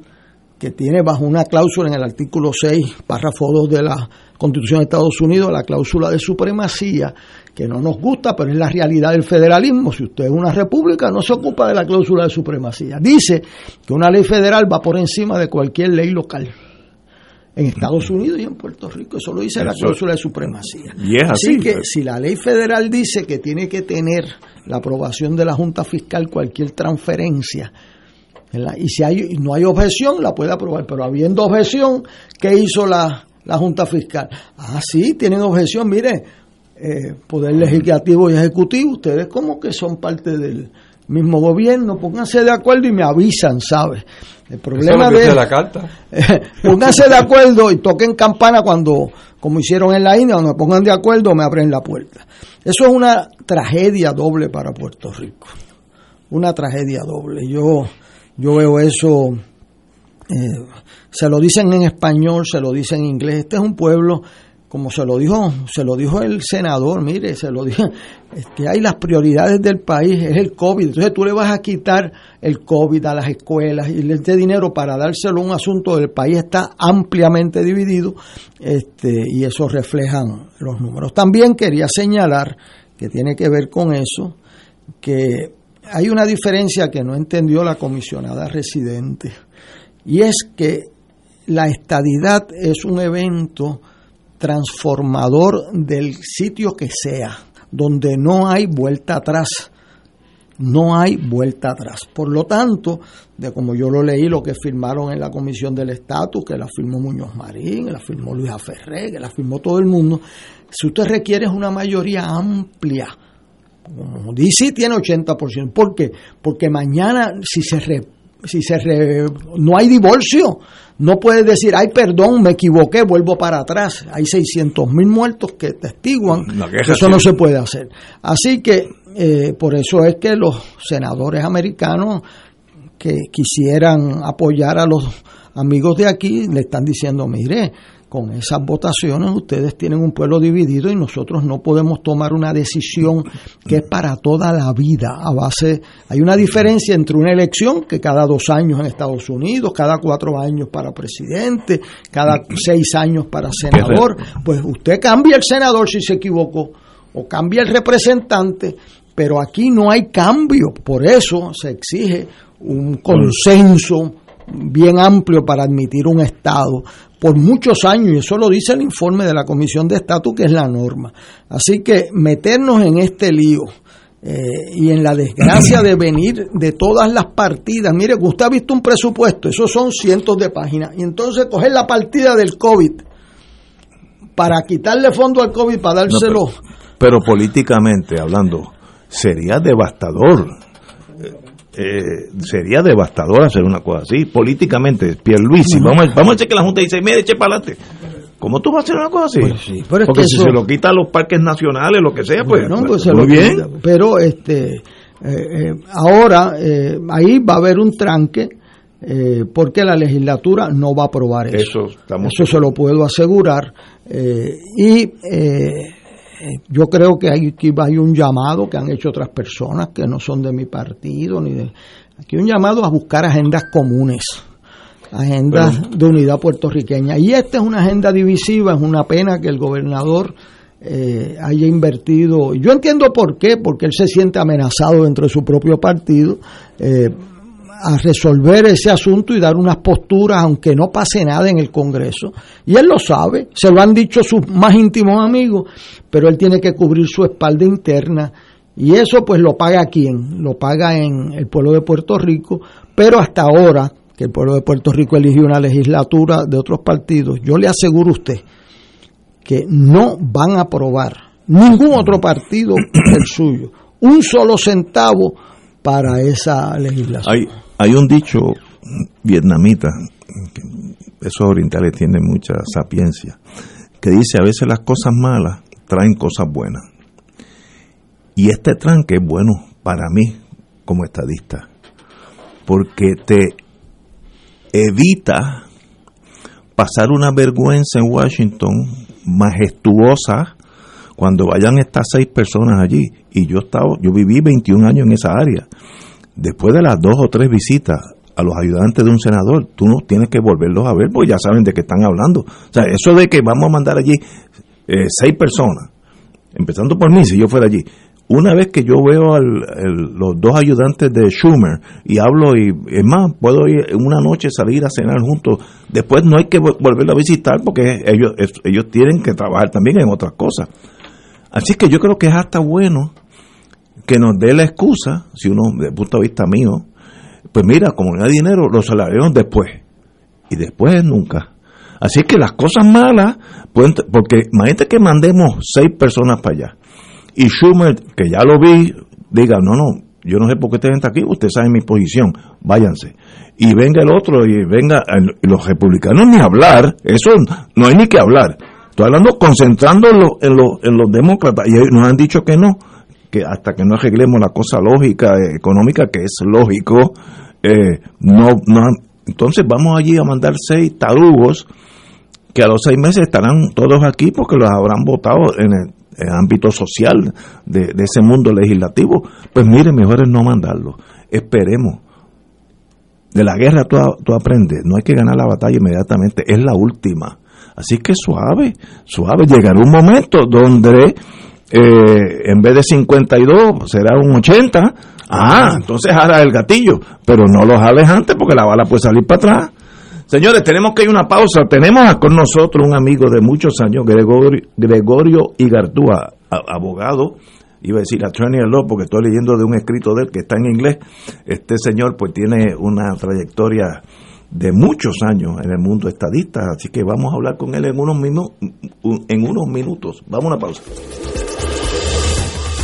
que tiene bajo una cláusula en el artículo 6, párrafo 2 de la Constitución de Estados Unidos, la cláusula de supremacía, que no nos gusta, pero es la realidad del federalismo. Si usted es una república, no se ocupa de la cláusula de supremacía. Dice que una ley federal va por encima de cualquier ley local. En Estados Unidos y en Puerto Rico, eso lo dice la cláusula de supremacía. Y es así, que pues. si la ley federal dice que tiene que tener la aprobación de la Junta Fiscal cualquier transferencia, ¿verdad? y si hay, no hay objeción, la puede aprobar, pero habiendo objeción, ¿qué hizo la, la Junta Fiscal? Ah, sí, tienen objeción, mire, eh, Poder Legislativo y Ejecutivo, ustedes como que son parte del mismo gobierno, pónganse de acuerdo y me avisan, ¿sabes? El problema de... la carta. pónganse de acuerdo y toquen campana cuando, como hicieron en la India, cuando me pongan de acuerdo me abren la puerta. Eso es una tragedia doble para Puerto Rico. Una tragedia doble. Yo, yo veo eso, eh, se lo dicen en español, se lo dicen en inglés. Este es un pueblo, como se lo dijo, se lo dijo el senador, mire, se lo dijo, que hay las prioridades del país, es el COVID. Entonces tú le vas a quitar el COVID a las escuelas y este dinero para dárselo a un asunto del país está ampliamente dividido este, y eso reflejan los números. También quería señalar que tiene que ver con eso, que hay una diferencia que no entendió la comisionada residente y es que la estadidad es un evento transformador del sitio que sea, donde no hay vuelta atrás. No hay vuelta atrás. Por lo tanto, de como yo lo leí, lo que firmaron en la Comisión del Estatus, que la firmó Muñoz Marín, la firmó Luis Ferré, que la firmó todo el mundo, si usted requiere una mayoría amplia, como DC tiene 80%. ¿Por qué? Porque mañana, si se re- si se re- no hay divorcio, no puedes decir, ay, perdón, me equivoqué, vuelvo para atrás. Hay 600 mil muertos que testiguan que eso no se puede hacer. Así que eh, por eso es que los senadores americanos que quisieran apoyar a los amigos de aquí le están diciendo, mire, con esas votaciones ustedes tienen un pueblo dividido y nosotros no podemos tomar una decisión que es para toda la vida. A base hay una diferencia entre una elección que cada dos años en Estados Unidos cada cuatro años para presidente cada seis años para senador. Pues usted cambia el senador si se equivocó o cambia el representante pero aquí no hay cambio. Por eso se exige un consenso bien amplio para admitir un Estado por muchos años, y eso lo dice el informe de la Comisión de Estatus, que es la norma. Así que meternos en este lío eh, y en la desgracia de venir de todas las partidas, mire, usted ha visto un presupuesto, esos son cientos de páginas, y entonces coger la partida del COVID para quitarle fondo al COVID, para dárselo. pero políticamente hablando, sería devastador eh, sería devastador hacer una cosa así, políticamente, Pierluisi, vamos, vamos a decir que la Junta dice, mire, eche para adelante. ¿Cómo tú vas a hacer una cosa así? Pues Porque si se lo quita a los parques nacionales, lo que sea, pues, pues muy bien. Pero este, eh, eh, ahora ahí va a haber un tranque porque la legislatura no va a aprobar eso. Eso, eso se lo puedo asegurar. y yo creo que hay, aquí hay un llamado que han hecho otras personas que no son de mi partido, ni de, aquí un llamado a buscar agendas comunes, agendas de unidad puertorriqueña. Y esta es una agenda divisiva, es una pena que el gobernador eh, haya invertido. Yo entiendo por qué, porque él se siente amenazado dentro de su propio partido. Eh, a resolver ese asunto y dar unas posturas, aunque no pase nada en el Congreso. Y él lo sabe, se lo han dicho sus más íntimos amigos, pero él tiene que cubrir su espalda interna. Y eso pues lo paga quién? Lo paga en el pueblo de Puerto Rico, pero hasta ahora que el pueblo de Puerto Rico eligió una legislatura de otros partidos, yo le aseguro a usted que no van a aprobar ningún otro partido el suyo, un solo centavo para esa legislación. Un dicho vietnamita, esos orientales tienen mucha sapiencia, que dice a veces las cosas malas traen cosas buenas. Y este tranque es bueno para mí como estadista, porque te evita pasar una vergüenza en Washington majestuosa cuando vayan estas seis personas allí. Y yo estaba, yo viví 21 años en esa área después de las dos o tres visitas a los ayudantes de un senador, tú no tienes que volverlos a ver porque ya saben de qué están hablando. O sea, eso de que vamos a mandar allí eh, seis personas, empezando por mí, si yo fuera allí, una vez que yo veo a los dos ayudantes de Schumer y hablo y es más, puedo ir una noche salir a cenar juntos, después no hay que volverlo a visitar porque ellos, ellos tienen que trabajar también en otras cosas. Así que yo creo que es hasta bueno que nos dé la excusa, si uno, desde el punto de vista mío, pues mira, como no hay dinero, los salarios después. Y después nunca. Así que las cosas malas, pueden, porque imagínate que mandemos seis personas para allá. Y Schumer, que ya lo vi, diga, no, no, yo no sé por qué usted está aquí, usted sabe mi posición, váyanse. Y venga el otro, y venga, los republicanos ni hablar, eso no hay ni que hablar. Estoy hablando concentrando en, en los demócratas, y nos han dicho que no que hasta que no arreglemos la cosa lógica, eh, económica, que es lógico, eh, no, no, entonces vamos allí a mandar seis tarugos que a los seis meses estarán todos aquí porque los habrán votado en el, ámbito social de, ese mundo legislativo. Pues mire, mejor es no mandarlo. Esperemos. De la guerra tú, tú aprendes, no hay que ganar la batalla inmediatamente, es la última. Así que suave, suave, llegará un momento donde eh, en vez de 52 será un 80. Ah, entonces jala el gatillo, pero no lo jales antes porque la bala puede salir para atrás. Señores, tenemos que ir a una pausa. Tenemos con nosotros un amigo de muchos años, Gregorio, Gregorio Igartúa, abogado, iba a decir attorney law porque estoy leyendo de un escrito de él que está en inglés. Este señor pues tiene una trayectoria de muchos años en el mundo estadista, así que vamos a hablar con él en unos, minutos en unos minutos. Vamos a una pausa.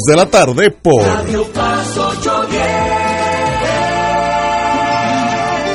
de la tarde por Radio Paz 810.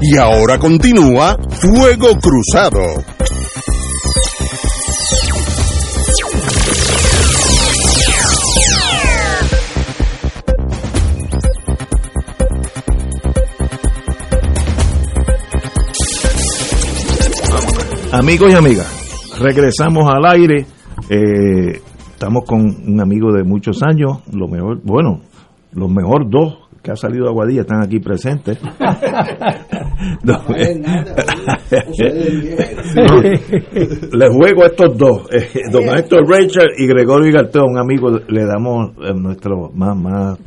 Y ahora continúa Fuego Cruzado. Amigos y amigas, regresamos al aire. Eh, estamos con un amigo de muchos años, lo mejor, bueno, los mejor dos que ha salido de Aguadilla están aquí presentes. No, eh, no, les juego a estos dos, eh, don Héctor Rachel y Gregorio Gartón, un amigo, le damos eh, nuestro más, más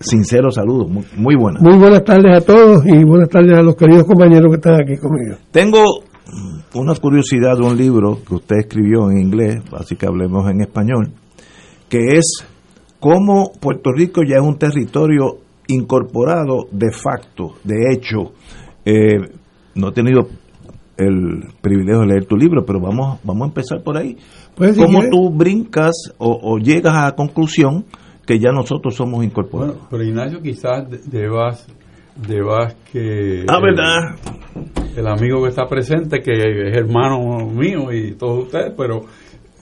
sincero saludo, muy, muy buenas. Muy buenas tardes a todos y buenas tardes a los queridos compañeros que están aquí conmigo. Tengo una curiosidad de un libro que usted escribió en inglés, así que hablemos en español, que es cómo Puerto Rico ya es un territorio incorporado de facto, de hecho. Eh, no he tenido el privilegio de leer tu libro, pero vamos, vamos a empezar por ahí. Pues, ¿Cómo tú brincas o, o llegas a la conclusión que ya nosotros somos incorporados? Bueno, pero Ignacio quizás de- debas, debas que... Ah, el- ¿verdad? El, amigo que está presente, que es hermano mío y todos ustedes, pero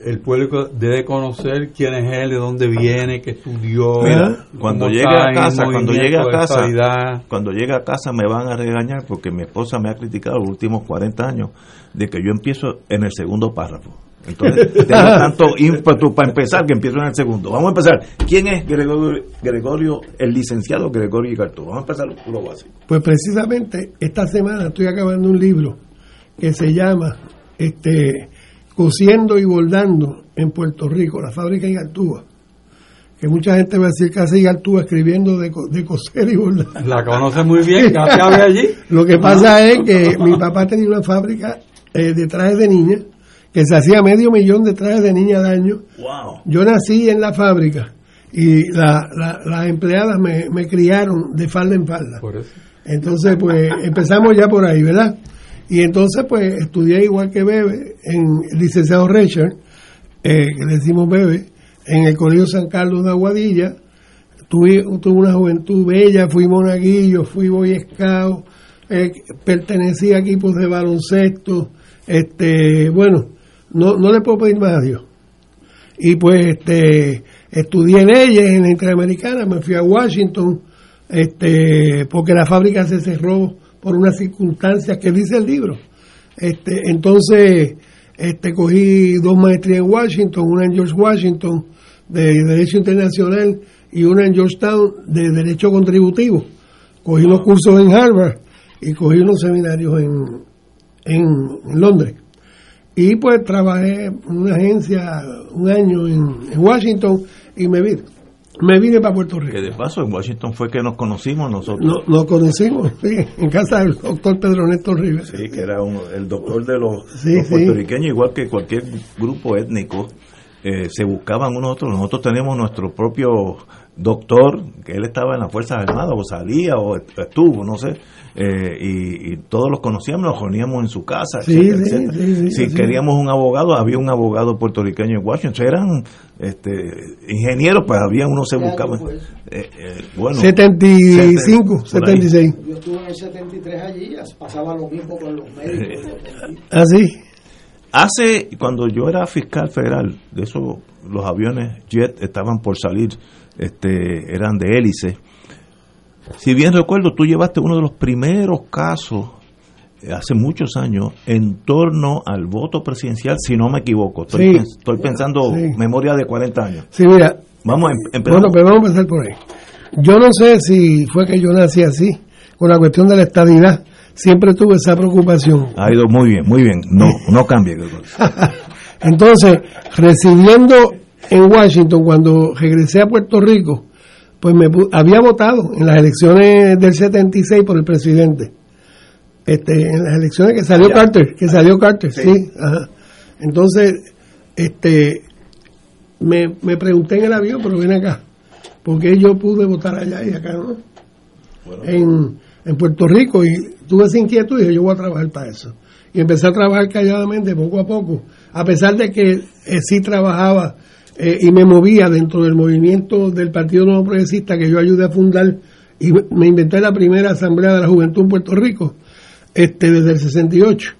el público debe conocer quién es él, de dónde viene, qué estudió. Mira, cuando está a casa, cuando llegue a casa, cuando llegue a casa me van a regañar porque mi esposa me ha criticado los últimos 40 años de que yo empiezo en el segundo párrafo. Entonces, tengo tanto ímpetu para empezar que empiezo en el segundo. Vamos a empezar. ¿Quién es Gregorio, Gregorio el licenciado Gregorio Igartú? Vamos a empezar lo básico. Pues precisamente esta semana estoy acabando un libro que se llama este Cosiendo y Bordando en Puerto Rico, la fábrica Igartúa. Que mucha gente va a decir que hace Igartúa escribiendo de, co- de coser y bordar. La conoce muy bien, allí. Lo que pasa es que mi papá tenía una fábrica eh, de trajes de niña que se hacía medio millón de trajes de niña al año. Wow. Yo nací en la fábrica y la, la- las empleadas me, me criaron de falda en falda. Entonces, pues empezamos ya por ahí, ¿verdad? Y entonces, pues estudié igual que Bebe, en el licenciado Reicher, eh, que decimos Bebe, en el Colegio San Carlos de Aguadilla. Tuve, tuve una juventud bella, fui monaguillo, fui boy scout, eh, pertenecí a equipos de baloncesto. Este, bueno, no, no le puedo pedir más a Dios. Y pues este, estudié leyes en la Interamericana, me fui a Washington, este, porque la fábrica se cerró por unas circunstancias que dice el libro. Este, entonces, este, cogí dos maestrías en Washington, una en George Washington de Derecho Internacional y una en Georgetown de Derecho Contributivo. Cogí unos cursos en Harvard y cogí unos seminarios en, en, Londres. Y pues trabajé en una agencia un año en, en Washington y me vine. Me vine para Puerto Rico. Que de paso en Washington fue que nos conocimos nosotros. Nos, nos conocimos, sí, en casa del doctor Pedro Néstor Rivera. Sí, que era un- el doctor de los, Sí, los sí. puertorriqueños, igual que cualquier grupo étnico, eh, se buscaban unos otros. Nosotros tenemos nuestro propio doctor, que él estaba en las Fuerzas Armadas, o salía, o est- estuvo, no sé, eh, y, y todos los conocíamos, nos reuníamos en su casa, Sí, etcétera, sí, etcétera. sí, sí, si sí. queríamos un abogado, había un abogado puertorriqueño en Washington, eran este, ingenieros, pues había uno se ¿Qué año buscaba. fue eso? Eh, eh, bueno, 75, por ahí. 76. Yo estuve en el 73 allí, pasaba lo mismo con los médicos. Así. Hace, cuando yo era fiscal federal, de eso los aviones jet estaban por salir, este, eran de hélice. Si bien recuerdo, tú llevaste uno de los primeros casos eh, hace muchos años en torno al voto presidencial, si no me equivoco. Estoy, Sí. pens- estoy pensando Sí. memoria de 40 años. Sí, mira. Vamos a em- empezar. Bueno, pues vamos a empezar por ahí. Yo no sé si fue que yo nací así, con la cuestión de la estadidad. Siempre tuve esa preocupación. Ha ido muy bien, muy bien. No, no cambie. Entonces, residiendo en Washington, cuando regresé a Puerto Rico, pues me había votado en las elecciones del 76 por el presidente. Este, en las elecciones que salió Allá. Carter, que salió Carter, Sí. sí. ajá. Entonces, este, me, me pregunté en el avión, pero ven acá, ¿por qué yo pude votar allá y acá no? En, en Puerto Rico y tuve esa inquietud y dije, yo voy a trabajar para eso. Y empecé a trabajar calladamente poco a poco, a pesar de que eh, sí trabajaba eh, y me movía dentro del movimiento del Partido Nuevo Progresista que yo ayudé a fundar y me- inventé la primera Asamblea de la Juventud en Puerto Rico este desde el 68.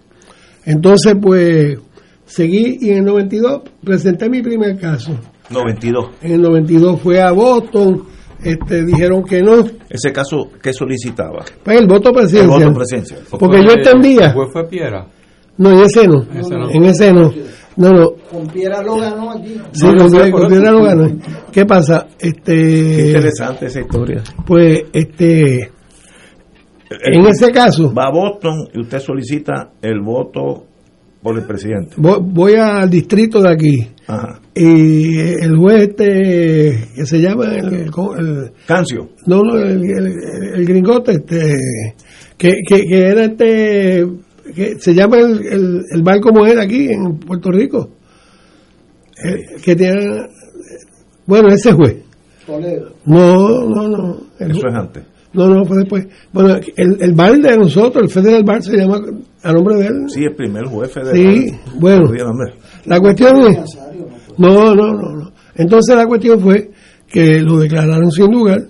Entonces, pues, seguí y en el 92 presenté mi primer caso. 92. En el 92 fue a Boston, este, dijeron que no, Ese caso, ¿qué solicitaba? pues el voto presidencial. El voto presidencial. Porque yo entendía. Fue, fue Piera. No, en ese no. Ese no. En ese no. No, no. Con Piera lo ganó aquí. Sí, No, con, Piedra lo ganó. ¿Qué pasa? Qué Este, interesante esa historia. pues, este, en ese caso, Va a Boston y usted solicita el voto por el presidente. voy, voy al distrito de aquí Ajá. y el juez este que se llama el, el- Cancio. no no el, el- el gringote este que, que, que era este que se llama el, el, el bar como era aquí en Puerto Rico Eh, que tiene bueno ese juez Toledo. no no no El- Eso es antes. no no fue después bueno el, el bar de nosotros el Federal Bar se llama a nombre de él Sí, el primer juez federal. Sí, bueno. La cuestión es... No, no, no, no. Entonces la cuestión fue que lo declararon sin lugar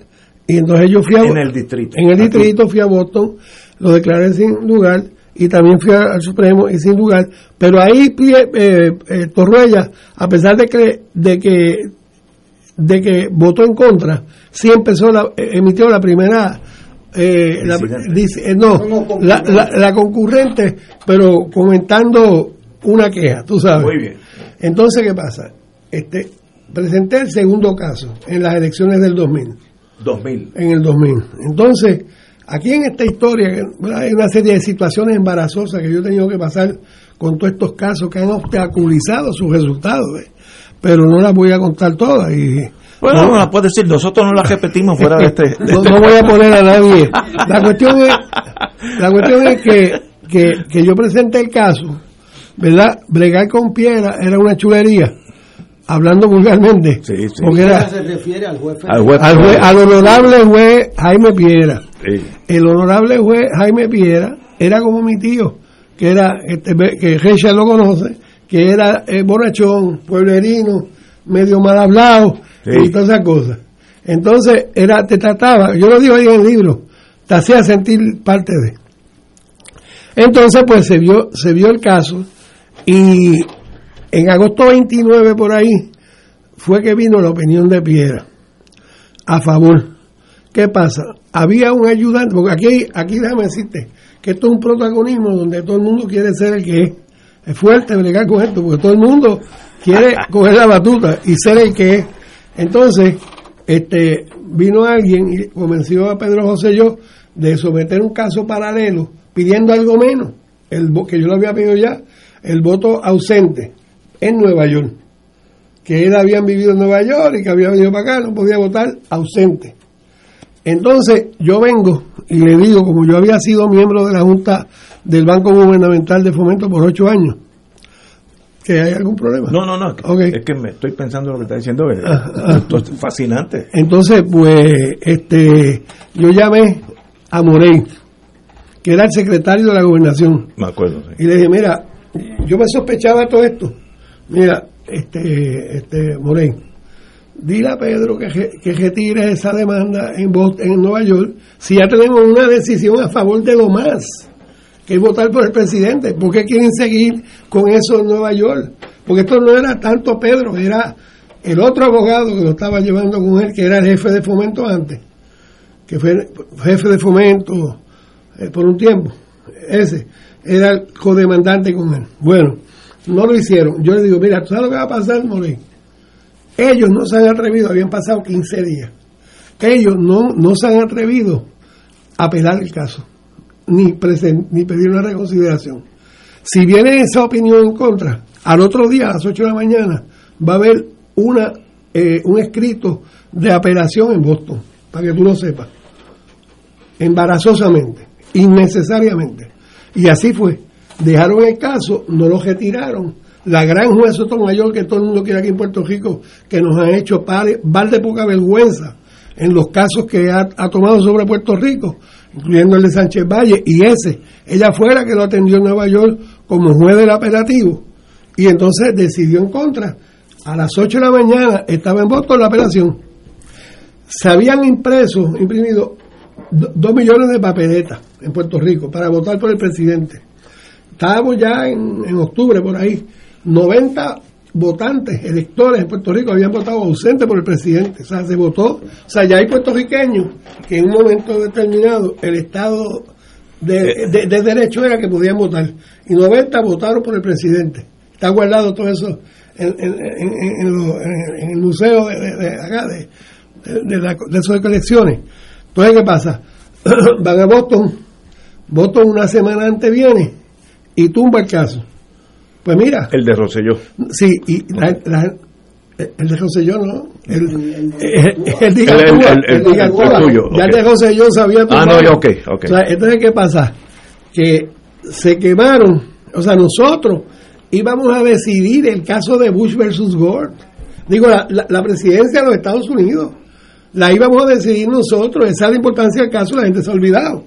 y entonces yo fui a... En el distrito. En el Aquí. distrito fui a Boston, lo declaré sin lugar y también fui al Supremo y sin lugar. Pero ahí eh, eh, Torruella, a pesar de que, de que de que votó en contra, sí empezó la, eh, emitió la primera eh, la- dice- eh, no, la, la, la concurrente, pero comentando una queja, tú sabes. Muy bien. Entonces, ¿qué pasa? Este, presenté el segundo caso en las elecciones del 2000, 2000. en el 2000. Entonces, aquí en esta historia ¿verdad? hay una serie de situaciones embarazosas que yo he tenido que pasar con todos estos casos que han obstaculizado sus resultados, ¿eh? pero no las voy a contar todas y Bueno, no, no la puede decir, nosotros no la repetimos fuera de este. de no, este- no voy a poner a nadie. La cuestión es, la cuestión es que, que, que yo presenté el caso, ¿verdad? Bregar con piedra era una chulería. Hablando vulgarmente, Sí, sí. porque era se refiere al juez Al juez al, juez- al honorable juez Jaime Piera. Sí. El honorable juez Jaime Piera era como mi tío, que era, este, que Richard lo conoce, que era eh, borrachón, pueblerino, medio mal hablado Sí. y todas esas cosas. Entonces, era, te trataba, yo lo digo ahí en el libro, te hacía sentir parte de. Entonces, pues se vio, se vio el caso y en agosto 29 por ahí fue que vino la opinión de Piera a favor. ¿Qué pasa? Había un ayudante, porque aquí, aquí déjame decirte que esto es un protagonismo donde todo el mundo quiere ser el que es. Es fuerte bregar con esto, porque todo el mundo quiere coger la batuta y ser el que es. Entonces, este, vino alguien y convenció a Pedro José yo de someter un caso paralelo pidiendo algo menos, el, que yo lo había pedido ya, el voto ausente en Nueva York. Que él habían vivido en Nueva York y que había venido para acá, no podía votar ausente. Entonces yo vengo y le digo, como yo había sido miembro de la Junta del Banco Gubernamental de Fomento por ocho años, que hay algún problema. No, no, no. Ok. Es que me estoy pensando lo que está diciendo. Esto es fascinante. Entonces, pues, este, yo llamé a Morey, que era el secretario de la gobernación, Me acuerdo. sí. y le dije, mira, yo me sospechaba todo esto. Mira, este, este, Morey, dile a Pedro que, que retire esa demanda en, Bos- en Nueva York si ya tenemos una decisión a favor de lo más, que es votar por el presidente. ¿Por qué quieren seguir con eso en Nueva York? Porque esto no era tanto Pedro, era el otro abogado que lo estaba llevando con él, que era el jefe de fomento antes, que fue jefe de fomento eh, por un tiempo. Ese era el codemandante con él. Bueno, no lo hicieron. Yo le digo, mira, ¿tú sabes lo que va a pasar, Morey? Ellos no se han atrevido, habían pasado 15 días. Ellos no, no se han atrevido a apelar el caso, ni, presen- ni pedir una reconsideración. Si viene esa opinión en contra, al otro día, a las 8 de la mañana, va a haber una, eh, un escrito de apelación en Boston, para que tú lo sepas. Embarazosamente, innecesariamente. Y así fue. Dejaron el caso, no lo retiraron. La gran juez Sotomayor, que todo el mundo quiere aquí en Puerto Rico, que nos ha hecho pare- val de poca vergüenza en los casos que ha, tomado sobre Puerto Rico, incluyendo el de Sánchez Valle, y ese, ella fue la que lo atendió en Nueva York como juez del apelativo, y entonces decidió en contra. A las 8 de la mañana estaba en Boston la apelación. Se habían impreso, imprimido do- dos millones de papeletas en Puerto Rico para votar por el presidente. Estábamos ya en, en octubre por ahí. 90 votantes, electores en Puerto Rico habían votado ausente por el presidente. O sea, se votó. O sea, ya hay puertorriqueños que en un momento determinado el Estado de, de- de derecho era que podían votar. Y 90 votaron por el presidente. Está guardado todo eso en, en- en- en el museo de, de- acá, de, de, de la- de esas colecciones. Entonces, ¿qué pasa? Van a Boston, Boston una semana antes viene y tumba el caso. Pues mira, El de Rosselló. sí, y la- la- el de yo no, el, el, el, de El- el- Igartua, el- el- el de Igartua. el tuyo, ya el de yo sabía Ah, no, ok, ok. O sea, entonces, ¿qué pasa? Que se quemaron, o sea, nosotros íbamos a decidir el caso de Bush versus Gore. Digo, la, la- la presidencia de los Estados Unidos. La íbamos a decidir nosotros. Esa es la importancia del caso, la gente se ha olvidado.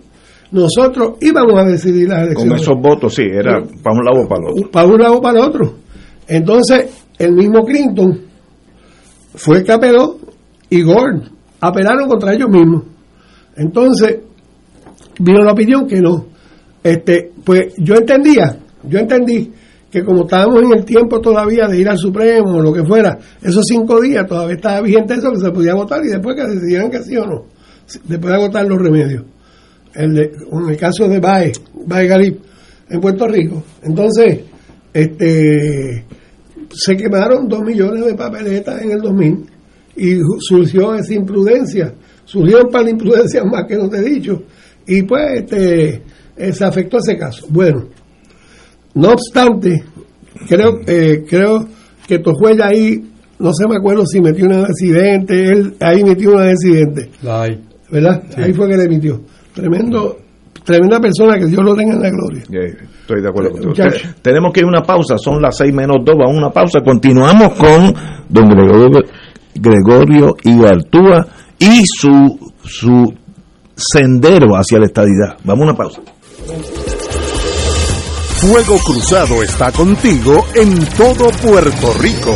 Nosotros íbamos a decidir las Con elecciones. esos votos, sí, era para un lado o para el otro. Para un lado o para el otro. Entonces, el mismo Clinton fue el que apeló y Gore apelaron contra ellos mismos. Entonces, vino la opinión que no. Este, pues yo entendía, yo entendí que como estábamos en el tiempo todavía de ir al Supremo o lo que fuera, esos cinco días todavía estaba vigente eso que se podía votar y después que decidieran que sí o no, después de agotar los remedios. El de- en el caso de Bae, Bae Garib, en Puerto Rico. Entonces, este se quemaron dos millones de papeletas en el 2000 y surgió esa imprudencia, surgieron para la imprudencia más que no te he dicho, y pues este eh, se afectó ese caso. Bueno, no obstante, creo eh, creo que Tojuela ahí, no sé me acuerdo si metió una accidente, él ahí metió una accidente. ¿verdad? Sí. Ahí fue que le emitió. Tremendo, tremenda persona, que Dios lo tenga en la gloria. estoy de acuerdo con usted. Tenemos que ir a una pausa, son las seis menos dos, vamos a una pausa. Continuamos con don Gregorio, Gregorio Ibartúa y su, su sendero hacia la estadidad. Vamos a una pausa. Fuego Cruzado está contigo en todo Puerto Rico.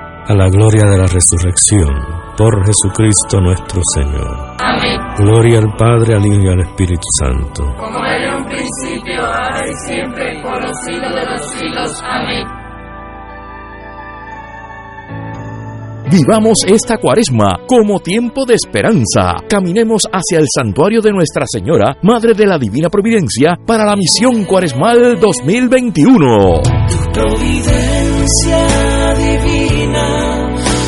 a la gloria de la resurrección por Jesucristo nuestro Señor. Amén. Gloria al Padre, al Hijo y al Espíritu Santo. Como era en un principio, ahora y siempre, por los siglos de los siglos. Amén. Vivamos esta cuaresma como tiempo de esperanza. Caminemos hacia el santuario de Nuestra Señora, Madre de la Divina Providencia, para la misión cuaresmal 2021. Providencia divina.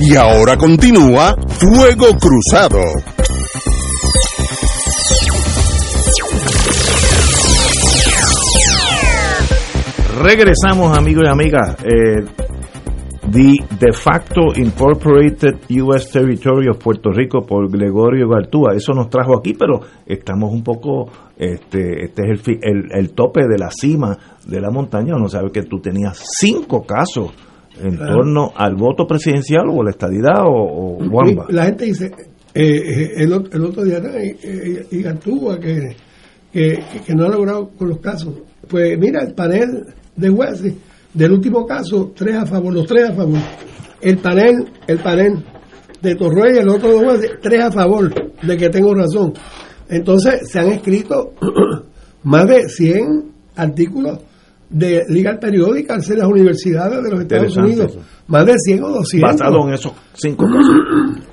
Y ahora continúa Fuego Cruzado. Regresamos, amigos y amigas. Eh, the de facto Incorporated U.S. Territory of Puerto Rico por Gregorio Gartúa. Eso nos trajo aquí, pero estamos un poco. Este, este es el, el, el tope de la cima de la montaña. Uno sabe que tú tenías cinco casos en Claro. torno al voto presidencial o la estadidad o, o Wamba. La gente dice, eh, eh, el, el otro día, eh, y Gantúa, que, que, que no ha logrado con los casos. Pues mira, el panel de jueces del último caso, tres a favor, los tres a favor. El panel, el panel de Torroya y el otro de jueces, tres a favor de que tengo razón. Entonces se han escrito más de 100 artículos de Legal Periódica en las universidades de los Estados Unidos. eso. Más de 100 o 200 Basado en esos cinco casos.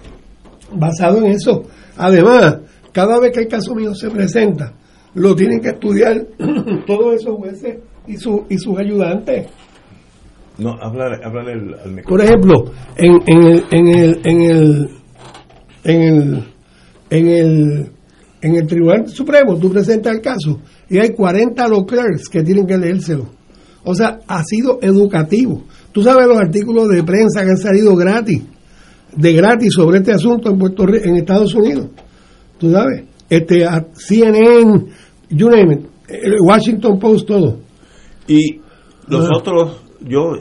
basado en eso. Además, cada vez que el caso mío se presenta, lo tienen que estudiar todos esos jueces y, su, y sus ayudantes. No, háblale, háblale al, al. Por ejemplo, en, en el en el en el en el en el en el Tribunal Supremo tú presentas el caso y hay 40 law clerks que tienen que leérselo. O sea, ha sido educativo. Tú sabes los artículos de prensa que han salido gratis, de gratis sobre este asunto en Puerto Rico, en Estados Unidos. Tú sabes, este CNN, you name it, el Washington Post, todo. Y Ah. otros, yo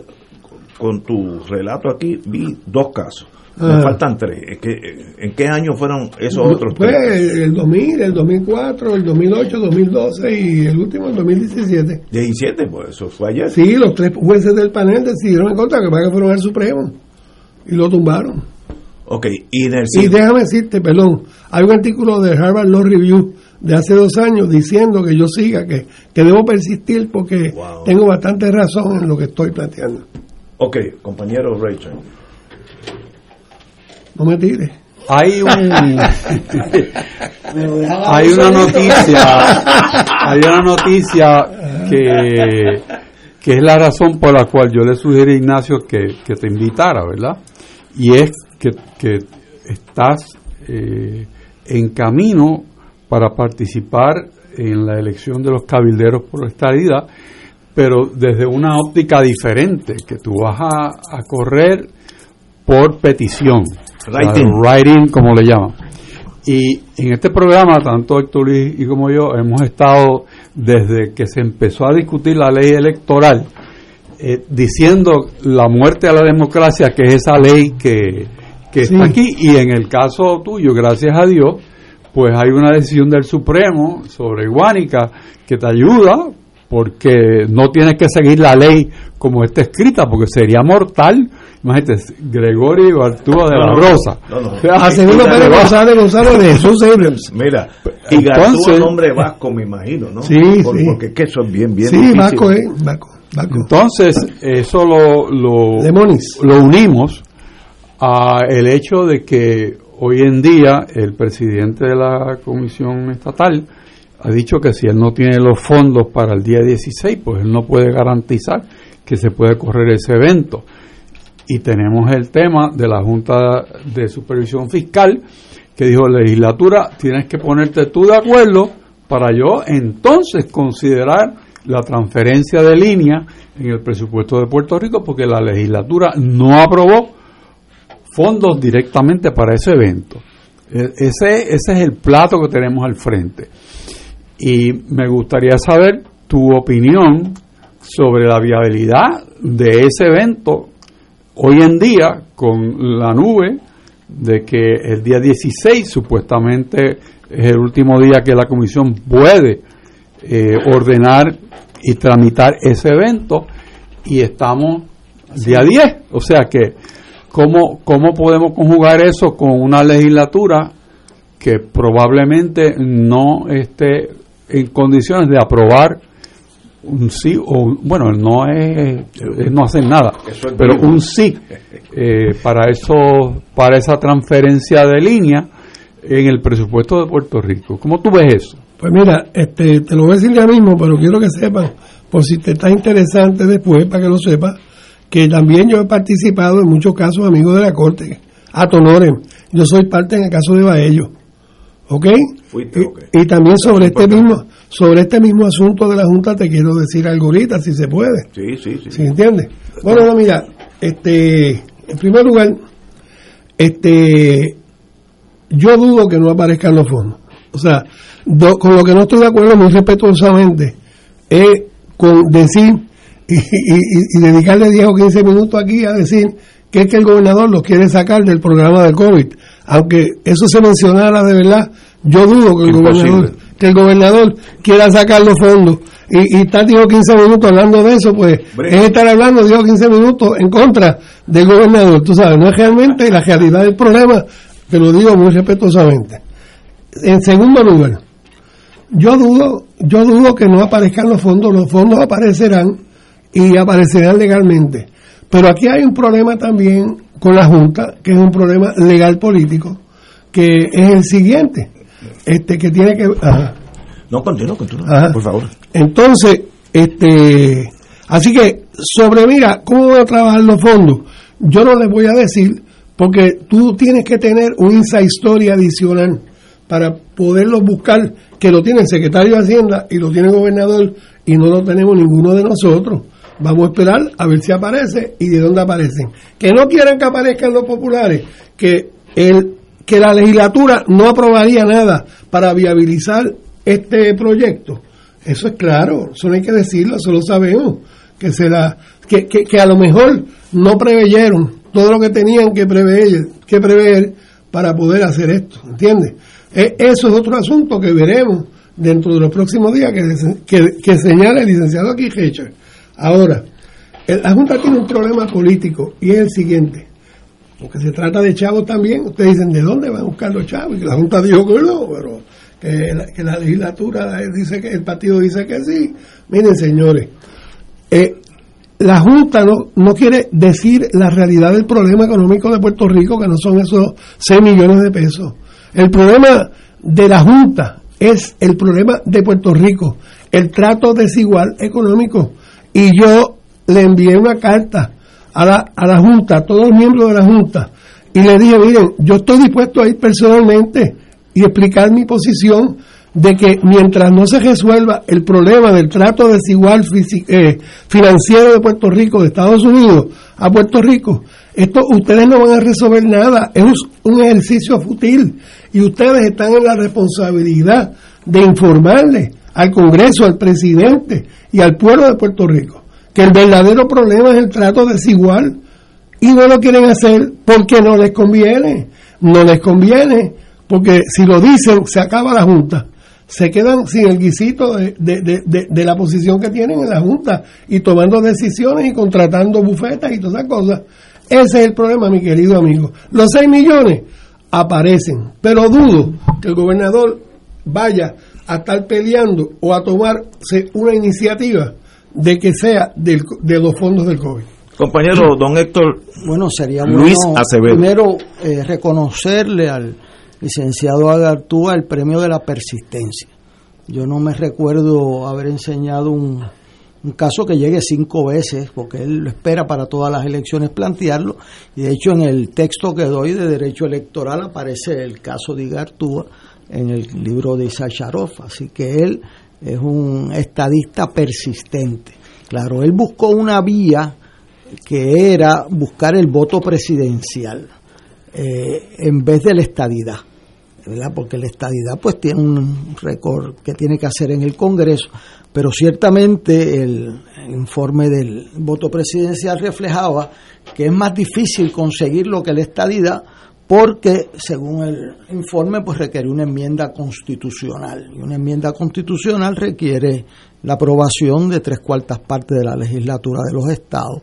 con tu relato aquí vi dos casos. Me Ah. faltan tres. ¿En qué, ¿En qué año fueron esos otros Pues tres? el 2000, el 2004, el 2008, 2012 y el último el 2017. 17, pues eso fue ayer. Sí, los tres jueces del panel decidieron en contra que para que fueron al Supremo y lo tumbaron. Ok, y en el Y déjame decirte, perdón, hay un artículo de Harvard Law Review de hace dos años diciendo que yo siga, que, que debo persistir porque tengo bastante razón en lo que estoy planteando. Ok, compañero Rachel. No me tires. Hay un hay una noticia hay una noticia que que es la razón por la cual yo le sugiero a Ignacio que, que te invitara, ¿verdad? Y es que, que estás eh, en camino para participar en la elección de los cabilderos por esta vida, pero desde una óptica diferente, que tú vas a, a correr por petición, Writing. writing como le llaman. Y en este programa, tanto Héctor Luis y como yo, hemos estado desde que se empezó a discutir la ley electoral, eh, diciendo la muerte a la democracia, que es esa ley que, que está aquí, y en el caso tuyo, gracias a Dios, pues hay una decisión del Supremo sobre Guánica que te ayuda, porque no tienes que seguir la ley como está escrita, porque sería mortal. Imagínate, Gregorio Artúa de la No, no, Rosa. no, no. O sea, A segundo y Pérez González González de Jesús Abrams. Mira, y Entonces- Gartúa nombre vasco, me imagino, ¿no? Sí, Por- sí. Porque es que eso es bien, bien Sí, difícil. Vasco, eh, Vasco, Vasco. Entonces, eso lo, lo, Demonis. lo unimos a el hecho de que hoy en día el presidente de la Comisión Estatal ha dicho que si él no tiene los fondos para el día 16, pues él no puede garantizar que se puede correr ese evento. Y tenemos el tema de la Junta de Supervisión Fiscal que dijo, legislatura, tienes que ponerte tú de acuerdo para yo entonces considerar la transferencia de línea en el presupuesto de Puerto Rico porque la legislatura no aprobó fondos directamente para ese evento. E- Ese, ese es el plato que tenemos al frente. Y me gustaría saber tu opinión sobre la viabilidad de ese evento hoy en día con la nube de que el día 16 supuestamente es el último día que la comisión puede eh, ordenar y tramitar ese evento y estamos día 10. O sea que, ¿cómo, ¿cómo podemos conjugar eso con una legislatura que probablemente no esté en condiciones de aprobar un sí o bueno no es, es no hacer nada es pero un sí eh, para eso para esa transferencia de línea en el presupuesto de Puerto Rico ¿cómo tú ves eso? Pues mira, este, te lo voy a decir ya mismo, pero quiero que sepan, por si te está interesante después, para que lo sepas, que también yo he participado en muchos casos amigos de la Corte. A Tonoren, yo soy parte en el caso de Baello. ¿Ok? Fuiste, y, ok. y también sobre este mismo sobre este mismo asunto de la Junta te quiero decir algo ahorita, si se puede. Sí, sí, sí. ¿Sí entiendes? Bueno, no, mira, este, en primer lugar, este, yo dudo que no aparezcan los fondos. O sea, do- con lo que no estoy de acuerdo muy respetuosamente es con decir y, y- y- y dedicarle 10 o 15 minutos aquí a decir que es que el gobernador los quiere sacar del programa del COVID. Aunque eso se mencionara de verdad, yo dudo que el Imposible. gobernador que el gobernador quiera sacar los fondos y, y estar 10 o 15 minutos hablando de eso, pues es estar hablando 10 o 15 minutos en contra del gobernador. Tú sabes, no es realmente la realidad del problema, te lo digo muy respetuosamente. En segundo lugar, yo dudo, yo dudo que no aparezcan los fondos, los fondos aparecerán y aparecerán legalmente. Pero aquí hay un problema también con la Junta, que es un problema legal político, que es el siguiente, este que tiene que ajá. No, continúa, continúa, por favor. Entonces, este, así que sobre mira cómo van a trabajar los fondos, yo no les voy a decir porque tú tienes que tener un inside story adicional para poderlos buscar, que lo tiene el secretario de Hacienda y lo tiene el gobernador y no lo tenemos ninguno de nosotros. Vamos a esperar a ver si aparece y de dónde aparecen. Que no quieran que aparezcan los populares, que el que la legislatura no aprobaría nada para viabilizar este proyecto. Eso es claro, eso no hay que decirlo, eso lo sabemos. Que, se la, que, que, que a lo mejor no preveyeron todo lo que tenían que prever, que prever para poder hacer esto, ¿entiendes? E, eso es otro asunto que veremos dentro de los próximos días que, que, señala el licenciado aquí Ahora, la Junta tiene un problema político y es el siguiente. Porque se trata de chavos también, ustedes dicen, ¿de dónde van a buscar los chavos? Y la Junta dijo que no, pero que la, que la legislatura dice que el partido dice que sí. Miren, señores, eh, la Junta no, no quiere decir la realidad del problema económico de Puerto Rico, que no son esos 6 millones de pesos. El problema de la Junta es el problema de Puerto Rico, el trato desigual económico. Y yo le envié una carta a la, a la Junta, a todos los miembros de la Junta, y le dije, miren, yo estoy dispuesto a ir personalmente y explicar mi posición de que mientras no se resuelva el problema del trato desigual eh, financiero de Puerto Rico, de Estados Unidos a Puerto Rico, esto ustedes no van a resolver nada, es un ejercicio fútil y ustedes están en la responsabilidad de informarle al Congreso, al presidente y al pueblo de Puerto Rico que el verdadero problema es el trato desigual y no lo quieren hacer porque no les conviene, no les conviene, porque si lo dicen se acaba la Junta se quedan sin el guisito de, de, la posición que tienen en la Junta y tomando decisiones y contratando bufetas y todas esas cosas. Ese es el problema, mi querido amigo. Los 6 millones aparecen, pero dudo que el gobernador vaya a estar peleando o a tomarse una iniciativa de que sea de los fondos del COVID. Compañero, don Héctor. Bueno, sería Luis Acevedo. primero eh, reconocerle al licenciado Agartúa el premio de la persistencia. Yo no me recuerdo haber enseñado un, caso que llegue cinco veces, porque él lo espera para todas las elecciones plantearlo, y de hecho en el texto que doy de derecho electoral aparece el caso de Igartúa en el libro de Isacharov, así que él es un estadista persistente. Claro, él buscó una vía que era buscar el voto presidencial eh, en vez de la estadidad. ¿verdad? porque la estadidad pues tiene un récord que tiene que hacer en el Congreso, pero ciertamente el, informe del voto presidencial reflejaba que es más difícil conseguir lo que la estadidad porque según el informe pues requiere una enmienda constitucional y una enmienda constitucional requiere la aprobación de tres cuartas partes de la legislatura de los estados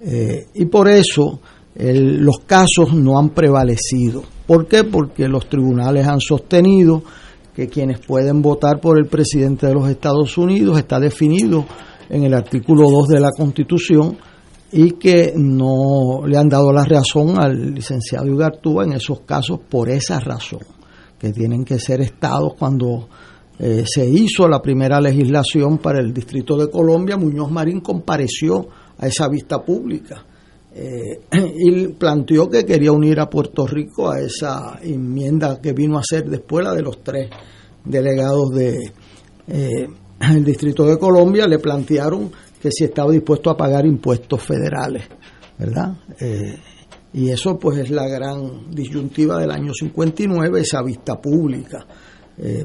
eh, y por eso los casos no han prevalecido ¿Por qué? Porque los tribunales han sostenido que quienes pueden votar por el presidente de los Estados Unidos está definido en el artículo 2 de la Constitución y que no le han dado la razón al licenciado Igartúa en esos casos por esa razón, que tienen que ser estados cuando eh, se hizo la primera legislación para el Distrito de Colombia, Muñoz Marín compareció a esa vista pública eh, y planteó que quería unir a Puerto Rico a esa enmienda que vino a ser después la de los tres delegados de eh, Distrito de Colombia le plantearon que si estaba dispuesto a pagar impuestos federales, ¿verdad? Eh, y eso pues es la gran disyuntiva del año 59, esa vista pública,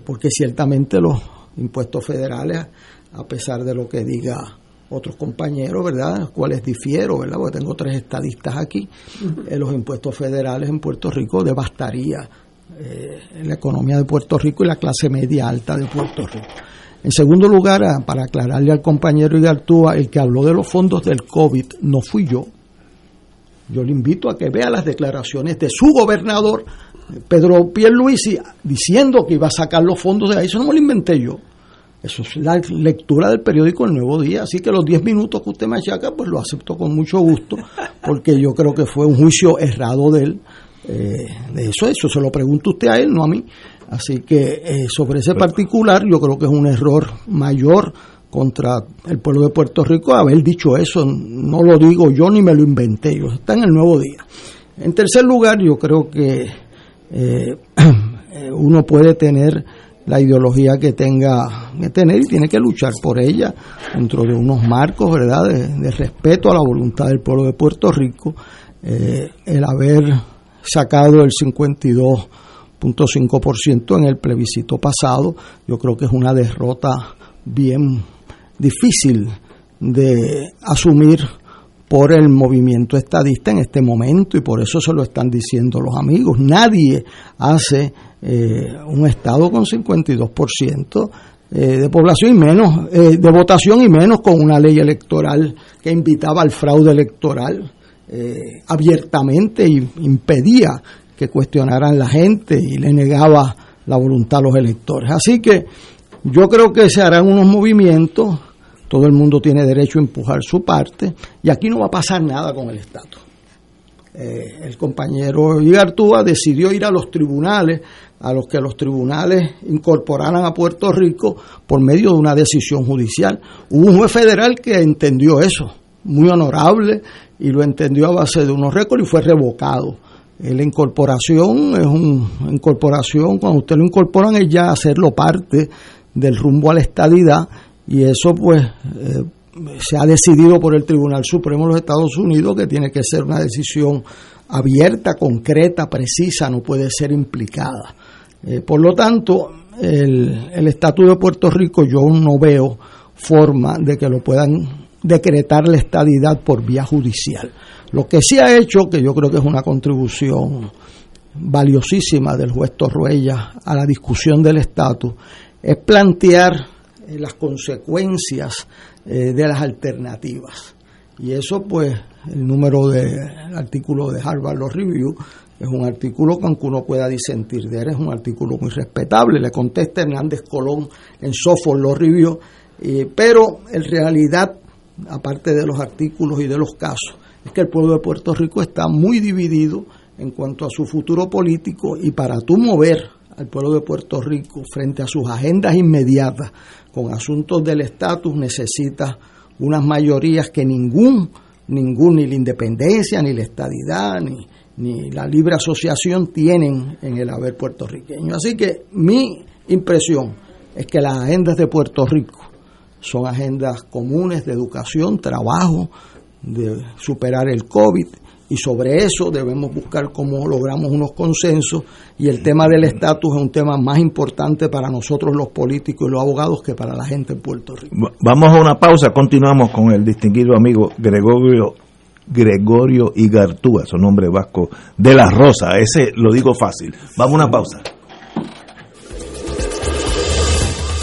porque ciertamente los impuestos federales, a pesar de lo que diga otros compañeros, ¿verdad? Los cuales difiero, ¿verdad? Porque tengo tres estadistas aquí. Eh, los impuestos federales en Puerto Rico devastaría eh, la economía de Puerto Rico y la clase media alta de Puerto Rico. En segundo lugar, para aclararle al compañero Igartúa, el que habló de los fondos del COVID no fui yo. Yo le invito a que vea las declaraciones de su gobernador, Pedro Pierluisi, diciendo que iba a sacar los fondos de ahí. Eso no me lo inventé yo. Eso es la lectura del periódico El Nuevo Día. Así que los 10 minutos que usted me achaca, pues lo acepto con mucho gusto, porque yo creo que fue un juicio errado de él. Eh, de eso, eso se lo pregunto usted a él, no a mí. Así que eh, sobre ese particular, yo creo que es un error mayor contra el pueblo de Puerto Rico haber dicho eso. No lo digo yo ni me lo inventé, yo está en el Nuevo Día. En tercer lugar, yo creo que eh, uno puede tener la ideología que tenga que tener y tiene que luchar por ella dentro de unos marcos, ¿verdad?, de, respeto a la voluntad del pueblo de Puerto Rico. Eh, el haber sacado el 52.5% en el plebiscito pasado, yo creo que es una derrota bien difícil de asumir por el movimiento estadista en este momento y por eso se lo están diciendo los amigos. Nadie hace eh, un Estado con 52% eh, de población y menos, eh, de votación y menos con una ley electoral que invitaba al fraude electoral abiertamente y impedía que cuestionaran la gente y le negaba la voluntad a los electores. Así que yo creo que se harán unos movimientos, todo el mundo tiene derecho a empujar su parte y aquí no va a pasar nada con el Estado. el compañero Igartúa decidió ir a los tribunales a los que los tribunales incorporaran a Puerto Rico por medio de una decisión judicial. Hubo un juez federal que entendió eso, muy honorable, y lo entendió a base de unos récords y fue revocado. La incorporación es una incorporación, cuando usted lo incorporan es ya hacerlo parte del rumbo a la estadidad y eso pues eh, se ha decidido por el Tribunal Supremo de los Estados Unidos que tiene que ser una decisión abierta, concreta, precisa, no puede ser implicada. Eh, por lo tanto, el estatus de Puerto Rico yo no veo forma de que lo puedan decretar la estadidad por vía judicial. Lo que sí ha hecho, que yo creo que es una contribución valiosísima del juez Torruella a la discusión del estatus, es plantear eh, las consecuencias eh, de las alternativas. Y eso, pues, el número del artículo de Harvard Law Review es un artículo que aunque uno pueda disentir de él, es un artículo muy respetable. Le contesta Hernández Colón en Software lo Review, pero en realidad, aparte de los artículos y de los casos, es que el pueblo de Puerto Rico está muy dividido en cuanto a su futuro político y para tú mover al pueblo de Puerto Rico frente a sus agendas inmediatas con asuntos del estatus necesita unas mayorías que ningún, ningún, ni la independencia, ni la estadidad, ni, ni la libre asociación tienen en el haber puertorriqueño. Así que mi impresión es que las agendas de Puerto Rico son agendas comunes de educación, trabajo, de superar el COVID y sobre eso debemos buscar cómo logramos unos consensos y el tema del estatus es un tema más importante para nosotros los políticos y los abogados que para la gente en Puerto Rico. Vamos a una pausa, continuamos con el distinguido amigo Gregorio Gregorio Igartúa, su nombre vasco, de la Rosa, ese lo digo fácil. Vamos a una pausa.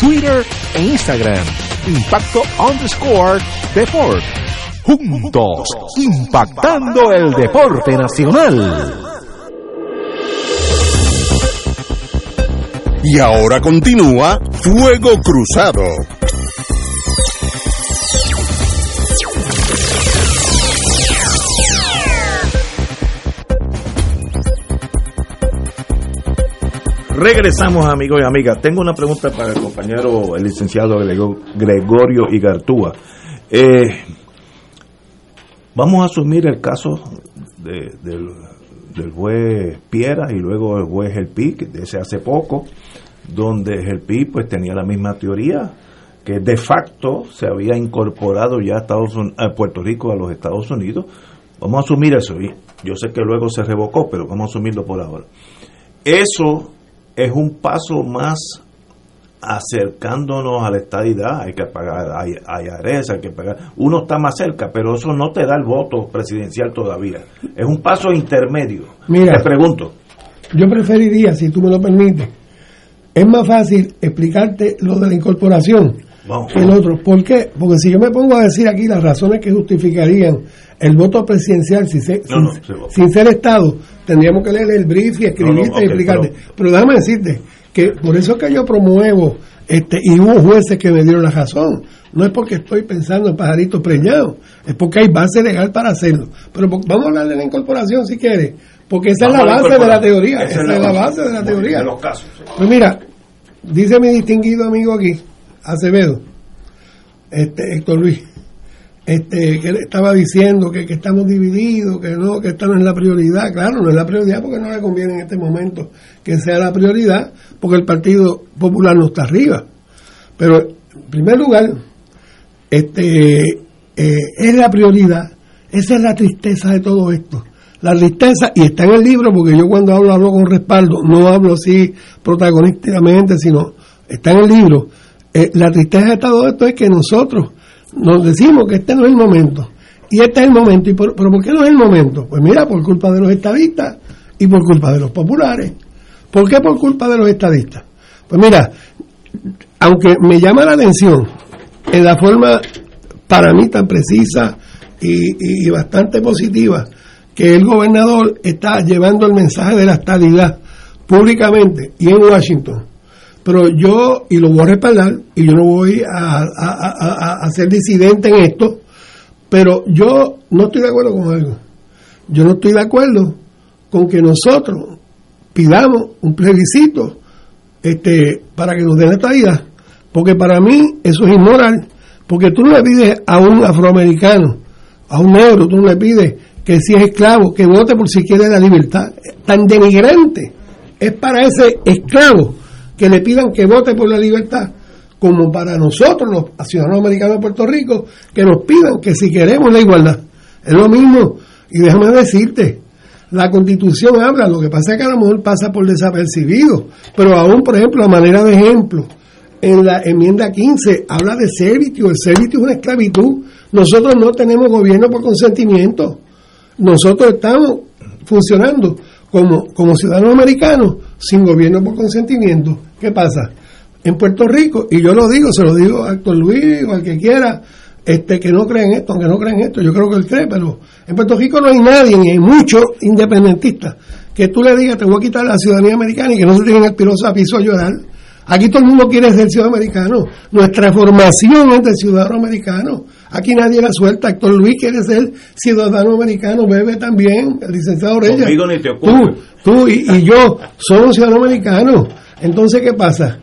Twitter e Instagram. Impacto underscore Deport. Juntos, impactando el deporte nacional. Y ahora continúa Fuego Cruzado. Regresamos amigos y amigas. Tengo una pregunta para el compañero, el licenciado Gregorio Igartúa. Eh, vamos a asumir el caso de, del, del juez Piera y luego el juez El Pi, de ese hace poco, donde el Pi pues tenía la misma teoría, que de facto se había incorporado ya a, Estados a Puerto Rico a los Estados Unidos. Vamos a asumir eso, y yo sé que luego se revocó, pero vamos a asumirlo por ahora. Eso es un paso más acercándonos a la estadidad, hay que pagar hay, hay hay que pagar. Uno está más cerca, pero eso no te da el voto presidencial todavía. Es un paso intermedio. Mira, te pregunto. Yo preferiría, si tú me lo permites, es más fácil explicarte lo de la incorporación que el otro. ¿Por qué? Porque si yo me pongo a decir aquí las razones que justificarían el voto presidencial sin, ser, sin, ser Estado, tendríamos que leer el brief y escribirte y explicarte. Pero, déjame decirte que por eso es que yo promuevo, este, y hubo jueces que me dieron la razón. No es porque estoy pensando en pajaritos preñados, es porque hay base legal para hacerlo. Pero vamos a hablar de la incorporación si quieres, porque esa es la base de la teoría. Esa, es la, base de la teoría. De los casos. Pues mira, dice mi distinguido amigo aquí, Acevedo, este Héctor Luis, este, que estaba diciendo que, que, estamos divididos, que no, que esta no es la prioridad. Claro, no es la prioridad porque no le conviene en este momento que sea la prioridad, porque el Partido Popular no está arriba. Pero, en primer lugar, este, eh, es la prioridad. Esa es la tristeza de todo esto. La tristeza, y está en el libro, porque yo cuando hablo, hablo con respaldo, no hablo así protagonísticamente, sino está en el libro. Eh, la tristeza de todo esto es que nosotros nos decimos que este no es el momento. Y este es el momento. ¿Y por, ¿Pero por qué no es el momento? Pues mira, por culpa de los estadistas y por culpa de los populares. ¿Por qué por culpa de los estadistas? Pues mira, aunque me llama la atención en la forma para mí tan precisa y, bastante positiva que el gobernador está llevando el mensaje de la estadidad públicamente y en Washington pero yo, y lo voy a respaldar, y yo no voy a, a, ser disidente en esto, pero yo no estoy de acuerdo con algo. Yo no estoy de acuerdo con que nosotros pidamos un plebiscito este, para que nos den esta vida, porque para mí eso es inmoral, porque tú no le pides a un afroamericano, a un negro, tú no le pides que si es esclavo, que vote por si quiere la libertad, tan denigrante es para ese esclavo que le pidan que vote por la libertad, como para nosotros, los ciudadanos americanos de Puerto Rico, que nos pidan que si queremos la igualdad. Es lo mismo. Y déjame decirte, la constitución habla, lo que pasa es que a lo mejor pasa por desapercibido, pero aún, por ejemplo, a manera de ejemplo, en la enmienda 15 habla de servicio, el servicio es una esclavitud. Nosotros no tenemos gobierno por consentimiento. Nosotros estamos funcionando como, como ciudadanos americanos sin gobierno por consentimiento. ¿Qué pasa? En Puerto Rico, y yo lo digo, se lo digo a Héctor Luis o al que quiera, este, que no creen esto, aunque no creen esto, yo creo que él cree, pero en Puerto Rico no hay nadie, ni hay muchos independentistas, que tú le digas, te voy a quitar la ciudadanía americana y que no se tienen el a piso a llorar. Aquí todo el mundo quiere ser ciudadano americano. Nuestra formación es de ciudadano americano. Aquí nadie la suelta. Héctor Luis quiere ser ciudadano americano. Bebe también, el licenciado Reyes. Tú, tú y, y, yo somos ciudadanos americanos. Entonces, ¿qué pasa?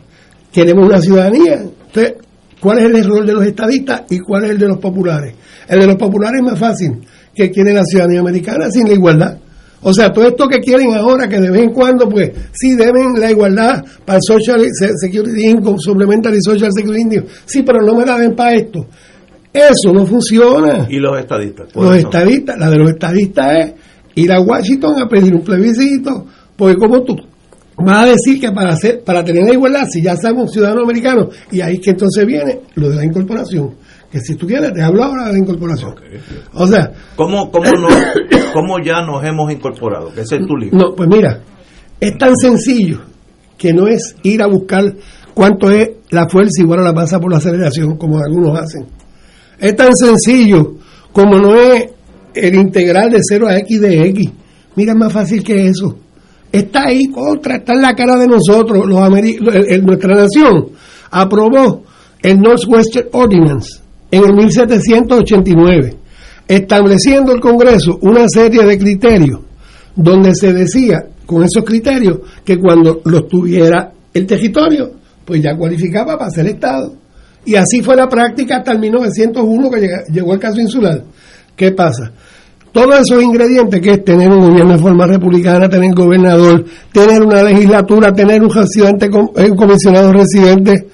Queremos una ciudadanía. Entonces, ¿cuál es el error de los estadistas y cuál es el de los populares? El de los populares es más fácil, que quieren la ciudadanía americana sin la igualdad. O sea, todo esto que quieren ahora, que de vez en cuando, pues, sí deben la igualdad para el Social Security Income, Supplementary Social Security Income. Sí, pero no me la den para esto. Eso no funciona. ¿Y los estadistas? Los estadistas, la de los estadistas es ir a Washington a pedir un plebiscito, porque como tú vas a decir que para hacer, para tener la igualdad, si ya somos ciudadanos americanos, y ahí que entonces viene lo de la incorporación que si tú quieres, te hablo ahora de la incorporación. O sea... ¿Cómo, cómo, no, ¿Cómo ya nos hemos incorporado? Que ese es tu libro. No, pues mira, es tan sencillo que no es ir a buscar cuánto es la fuerza igual a la masa por la aceleración, como algunos hacen. Es tan sencillo como no es el integral de 0 a x de x. Mira, más fácil que eso. Está ahí contra, está en la cara de nosotros, los nuestra nación aprobó el Northwestern Ordinance en el 1789, estableciendo el Congreso una serie de criterios donde se decía con esos criterios que cuando los tuviera el territorio, pues ya cualificaba para ser Estado. Y así fue la práctica hasta el 1901 que llegó el caso insular. ¿Qué pasa? Todos esos ingredientes que es tener un gobierno de forma republicana, tener gobernador, tener una legislatura, tener un, residente, un comisionado residente,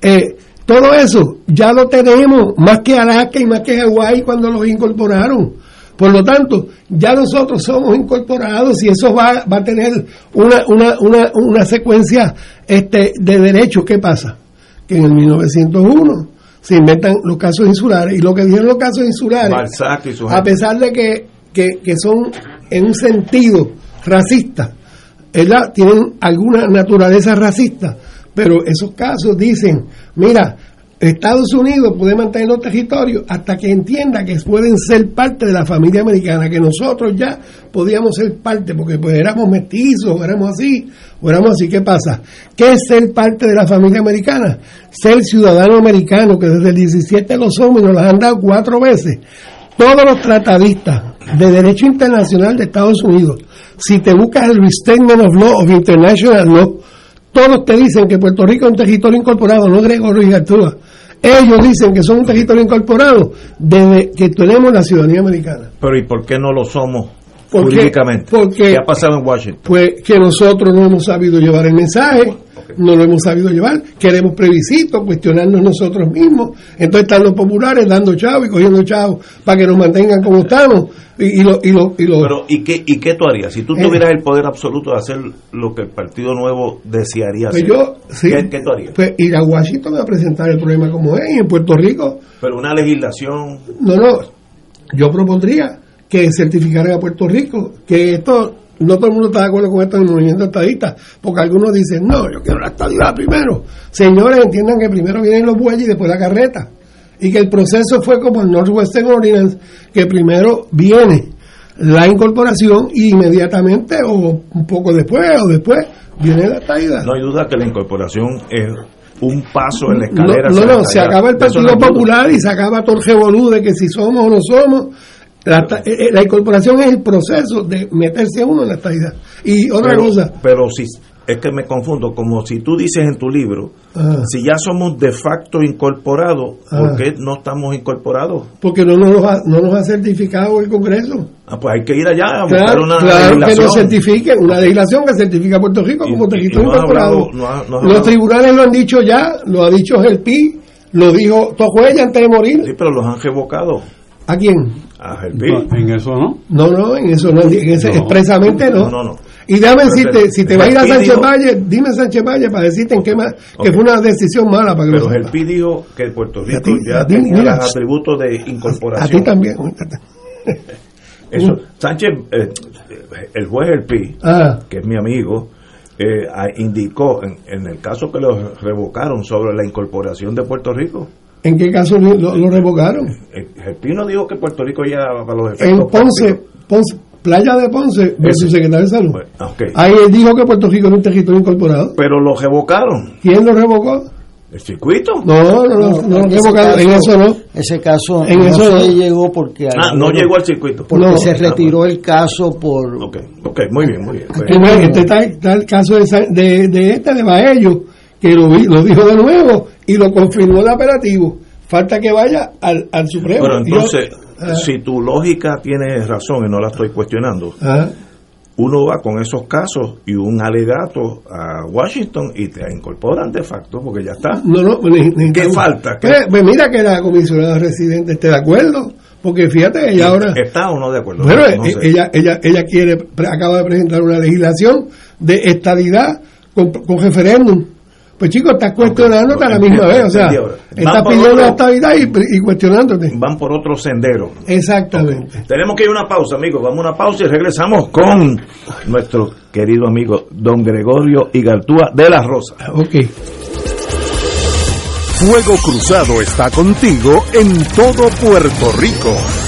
eh, todo eso ya lo tenemos, más que Alaska y más que Hawái cuando los incorporaron. Por lo tanto, ya nosotros somos incorporados y eso va, va a tener una, una, una, una secuencia este, de derechos. ¿Qué pasa? Que en el 1901 se inventan los casos insulares. Y lo que dijeron los casos insulares, a pesar de que, que, que son en un sentido racista, ¿verdad? tienen alguna naturaleza racista, pero esos casos dicen, mira, Estados Unidos puede mantener los territorios hasta que entienda que pueden ser parte de la familia americana, que nosotros ya podíamos ser parte, porque pues éramos mestizos, o éramos así, o éramos así. ¿Qué pasa? ¿Qué es ser parte de la familia americana? Ser ciudadano americano, que desde el 17 lo somos y nos lo han dado cuatro veces. Todos los tratadistas de derecho internacional de Estados Unidos, si te buscas el Restatement of Law of International Law, todos te dicen que Puerto Rico es un territorio incorporado, no Gregorio y Gartúa. Ellos dicen que son un territorio incorporado desde que tenemos la ciudadanía americana. Pero ¿y por qué no lo somos jurídicamente? Porque, ¿Qué ha pasado en Washington? Pues que nosotros no hemos sabido llevar el mensaje, no lo hemos sabido llevar, queremos plebiscito, cuestionarnos nosotros mismos. Entonces están los populares dando chavo y cogiendo chavo para que nos mantengan como estamos. Y, lo, y, lo, y, Pero, ¿y qué, ¿y qué tú harías? Si tú eh. tuvieras el poder absoluto de hacer lo que el Partido Nuevo desearía pues hacer, yo, ¿qué, ¿qué, tú harías? Pues ir a Washington a presentar el problema como es, y en Puerto Rico. Pero una legislación. No, no. Yo propondría que certificaran a Puerto Rico que esto no todo el mundo está de acuerdo con esto en el movimiento estadista, porque algunos dicen, no, yo quiero la estadidad primero. Señores, entiendan que primero vienen los bueyes y después la carreta y que el proceso fue como el Northwestern Ordinance, que primero viene la incorporación y inmediatamente o un poco después o después viene la estadidad. No hay duda que la incorporación es un paso en la escalera. No, no, se acaba el Partido Popular y se acaba todo el de que si somos o no somos. La, eh, eh, la, incorporación es el proceso de meterse uno en la estadidad. Y otra cosa. Pero si es que me confundo, como si tú dices en tu libro, ah. si ya somos de facto incorporados, ¿por ah. qué no estamos incorporados? Porque no nos, ha, no nos ha certificado el Congreso. Ah, pues hay que ir allá a buscar una claro que nos certifique, una legislación que certifica a Puerto Rico como territorio incorporado. los tribunales lo han dicho ya, lo ha dicho el PI, lo dijo Tojuella antes de morir. Sí, pero los han revocado. ¿A quién? A en eso no. No, no, en eso no, en ese, expresamente no. No, no, Y dame decirte, si te vas a ir a Sánchez Valle, dime Sánchez Valle para decirte en qué más, que fue una decisión mala para que Pero Gelpi dijo que Puerto Rico ya tenía los atributos de incorporación. A ti también. Eso, Sánchez, eh, el juez Gelpi, ah. que es mi amigo, eh, indicó en, en el caso que lo revocaron sobre la incorporación de Puerto Rico, ¿En qué caso lo, revocaron? El, Pino dijo que Puerto Rico ya para los efectos. En Ponce, Ponce Playa de Ponce, su secretario de Salud. Ahí él dijo que Puerto Rico era un territorio incorporado. Pero lo revocaron. ¿Quién lo revocó? ¿El circuito? No, no, no, no, lo revocaron. en eso no. Ese caso en no eso se llegó porque. Ah, no llegó al circuito. Porque se retiró el caso por. Ok, ok, muy bien, muy bien. Este está, está, el caso de, de, de este de Baello que lo, lo dijo de nuevo y lo confirmó el apelativo. Falta que vaya al, al Supremo. Pero entonces, ah. si tu lógica tiene razón y no la estoy cuestionando, ah. uno va con esos casos y un alegato a Washington y te incorporan de facto porque ya está. No, no, ¿Qué falta? Pues, pues, mira que la comisionada residente esté de acuerdo. Porque fíjate, ella ahora. ¿Está o no de acuerdo? Bueno, ella, ella, ella quiere, acaba de presentar una legislación de estadidad con, con referéndum Pues chicos, estás cuestionándote a la misma vez, o sea, estás pidiendo la estabilidad y, y, cuestionándote. Van por otro sendero. Exactamente. Tenemos que ir a una pausa, amigos, vamos a una pausa y regresamos con nuestro querido amigo don Gregorio Igartúa de la Rosa. Ok. Fuego Cruzado está contigo en todo Puerto Rico.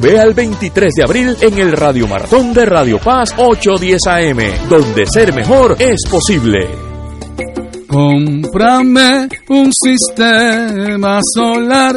Ve al 23 de abril en el Radio Maratón de Radio Paz 810 AM, donde ser mejor es posible. Cómprame un sistema solar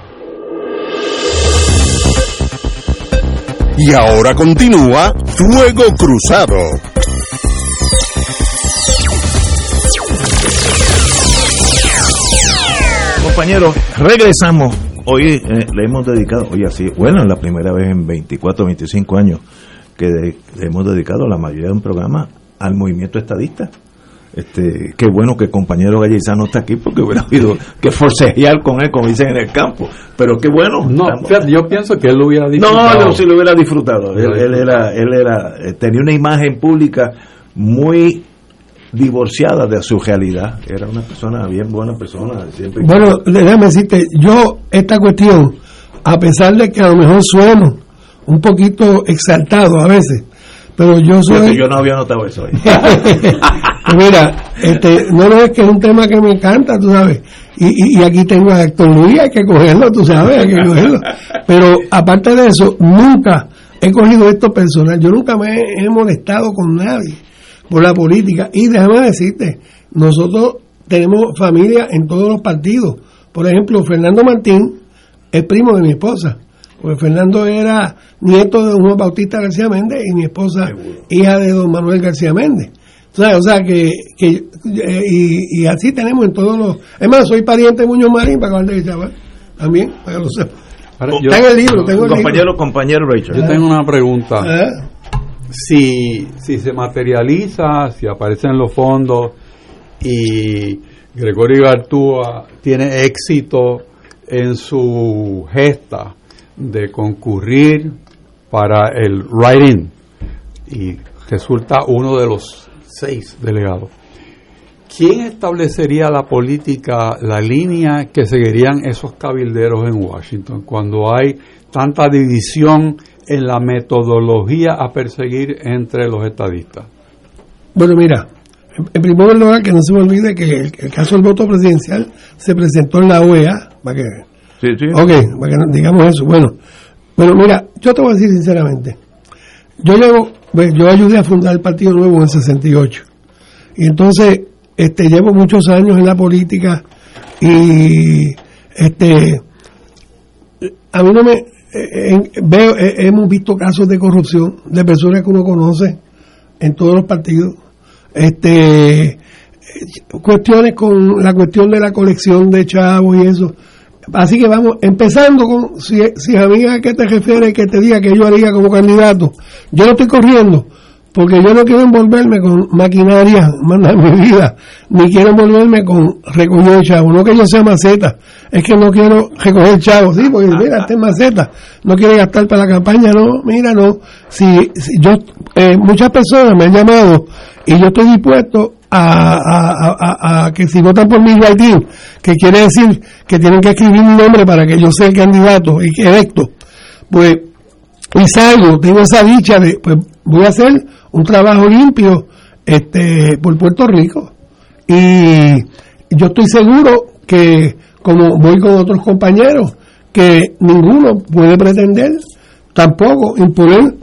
Y ahora continúa Fuego Cruzado. Compañeros, regresamos. Hoy eh, le hemos dedicado, hoy así, bueno, la primera vez en 24, 25 años que le hemos dedicado la mayoría de un programa al movimiento estadista. Este, qué bueno que el compañero Gallizano está aquí porque hubiera habido que forcejear con él, como dicen en el campo. Pero qué bueno. No, yo pienso que él lo hubiera disfrutado. No, no, sí lo hubiera disfrutado. Él, era, él era, eh, tenía una imagen pública muy divorciada de su realidad. Era una persona bien buena persona. Siempre bueno, déjame decirte, yo esta cuestión, a pesar de que a lo mejor sueno un poquito exaltado a veces, pero yo soy... yo no había notado eso ahí. Mira, este, no, no es que es un tema que me encanta, tú sabes. Y, y, aquí tengo a Héctor Luis, hay que cogerlo, tú sabes, hay que cogerlo. Pero aparte de eso, nunca he cogido esto personal. Yo nunca me he, molestado con nadie por la política. Y déjame decirte, nosotros tenemos familia en todos los partidos. Por ejemplo, Fernando Martín es primo de mi esposa. Porque Fernando era nieto de don Juan Bautista García Méndez y mi esposa hija de don Manuel García Méndez. O sea, que, que eh, y, así tenemos en todos los... Es más, soy pariente de Muñoz Marín, para que de chaval, también, para que lo sepa. Está en el libro, tengo el compañero, libro. Compañero Rachel. Yo tengo una pregunta. ¿Eh? Si, si se materializa, si aparecen los fondos y Gregorio Gartúa tiene éxito en su gesta de concurrir para el writing y resulta uno de los seis delegados. ¿Quién establecería la política, la línea que seguirían esos cabilderos en Washington cuando hay tanta división en la metodología a perseguir entre los estadistas? Bueno, mira, en primer lugar, que no se me olvide que el, caso del voto presidencial se presentó en la OEA, para que, sí. Ok, digamos eso. Bueno, bueno, mira, yo te voy a decir sinceramente, yo llevo, yo ayudé a fundar el Partido Nuevo en el 68, y entonces este, llevo muchos años en la política y este a mí no me veo hemos visto casos de corrupción de personas que uno conoce en todos los partidos este cuestiones con la cuestión de la colección de chavos y eso así que vamos empezando con si, si amiga a qué te refieres que te diga que yo haría como candidato yo no estoy corriendo porque yo no quiero envolverme con maquinaria manda mi vida, ni quiero envolverme con recoger chavos, no que yo sea maceta, es que no quiero recoger chavos, sí, porque mira, este es maceta, no quiere gastar para la campaña, no, mira, no, si, yo, eh, muchas personas me han llamado y yo estoy dispuesto a, a, a, que si votan por mi writing, que quiere decir que tienen que escribir mi nombre para que yo sea el candidato y que electo, pues, y salgo, tengo esa dicha de, pues voy a hacer un trabajo limpio este por Puerto Rico. Y yo estoy seguro que como voy con otros compañeros que ninguno puede pretender tampoco imponer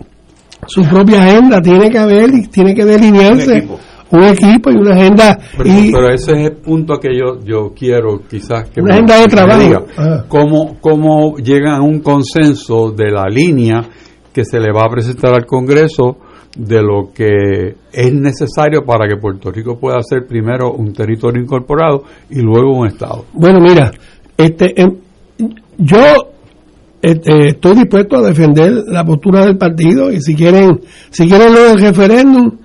su propia agenda. Tiene que haber y tiene que delinearse un equipo, y una agenda pero, y, pero ese es el punto que yo yo quiero quizás que una agenda de trabajo. diga, cómo, cómo llegan a un consenso de la línea que se le va a presentar al Congreso de lo que es necesario para que Puerto Rico pueda ser primero un territorio incorporado y luego un Estado. Bueno, mira, este, em, yo este, estoy dispuesto a defender la postura del partido y si quieren, si quieren lo del referéndum,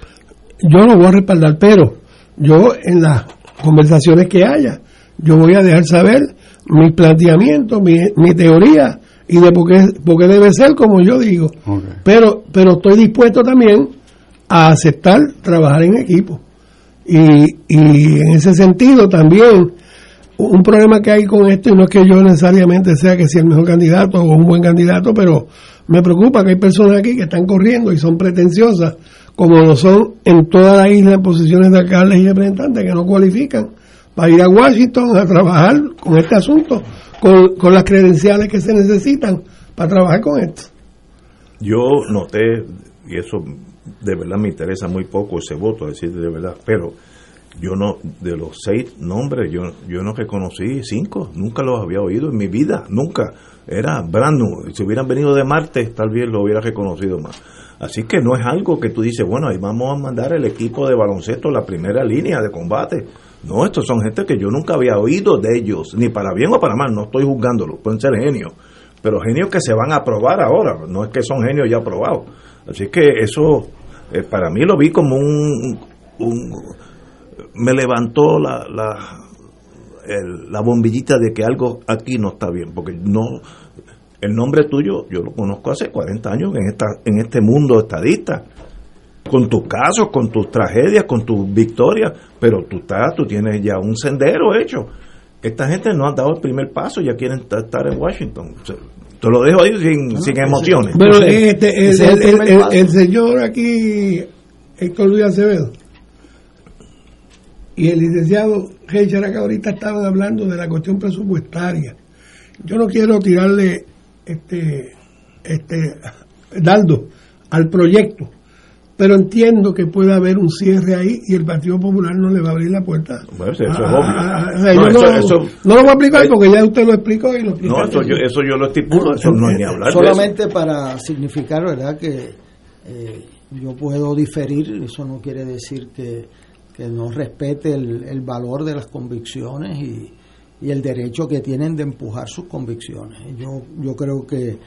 yo lo voy a respaldar, pero yo en las conversaciones que haya, yo voy a dejar saber mis planteamientos, mi, mi teoría y de por qué, debe ser como yo digo. Pero, pero estoy dispuesto también a aceptar trabajar en equipo. Y, y en ese sentido también, un problema que hay con esto, y no es que yo necesariamente sea que sea el mejor candidato o un buen candidato, pero me preocupa que hay personas aquí que están corriendo y son pretenciosas, como lo son en toda la isla en posiciones de alcaldes y representantes que no cualifican para ir a Washington a trabajar con este asunto con, las credenciales que se necesitan para trabajar con esto. Yo noté, y eso de verdad me interesa muy poco ese voto, decir de verdad, pero yo no, de los seis nombres, yo, yo no reconocí cinco, nunca los había oído en mi vida, nunca. Era brand Si hubieran venido de Marte, tal vez lo hubiera reconocido más. Así que no es algo que tú dices, bueno, ahí vamos a mandar el equipo de baloncesto a la primera línea de combate. No, estos son gente que yo nunca había oído de ellos, ni para bien o para mal, no estoy juzgándolo, pueden ser genios, pero genios que se van a aprobar ahora, no es que son genios ya aprobados. Así que eso, eh, para mí lo vi como un, me levantó la, la, la bombillita de que algo aquí no está bien, porque no, el nombre tuyo yo lo conozco hace 40 años en, esta, en este mundo estadista con tus casos, con tus tragedias, con tus victorias, pero tú estás, tú tienes ya un sendero hecho. Esta gente no ha dado el primer paso, ya quieren estar en Washington. te lo dejo ahí sin, sin emociones. Pero este, el, señor aquí, Héctor Luis Acevedo, y el licenciado Richard acá ahorita estaban hablando de la cuestión presupuestaria. Yo no quiero tirarle este, este dardo al proyecto, pero entiendo que puede haber un cierre ahí y el Partido Popular no le va a abrir la puerta. eso es obvio. no, lo voy a explicar porque ya usted lo explicó y lo explicó. No, eso yo, eso yo lo estipulo, eso no hay ni hablar. Solamente para significar, ¿verdad?, que eh, yo puedo diferir, eso no quiere decir que, que no respete el, el, valor de las convicciones y, y el derecho que tienen de empujar sus convicciones. Yo, yo creo que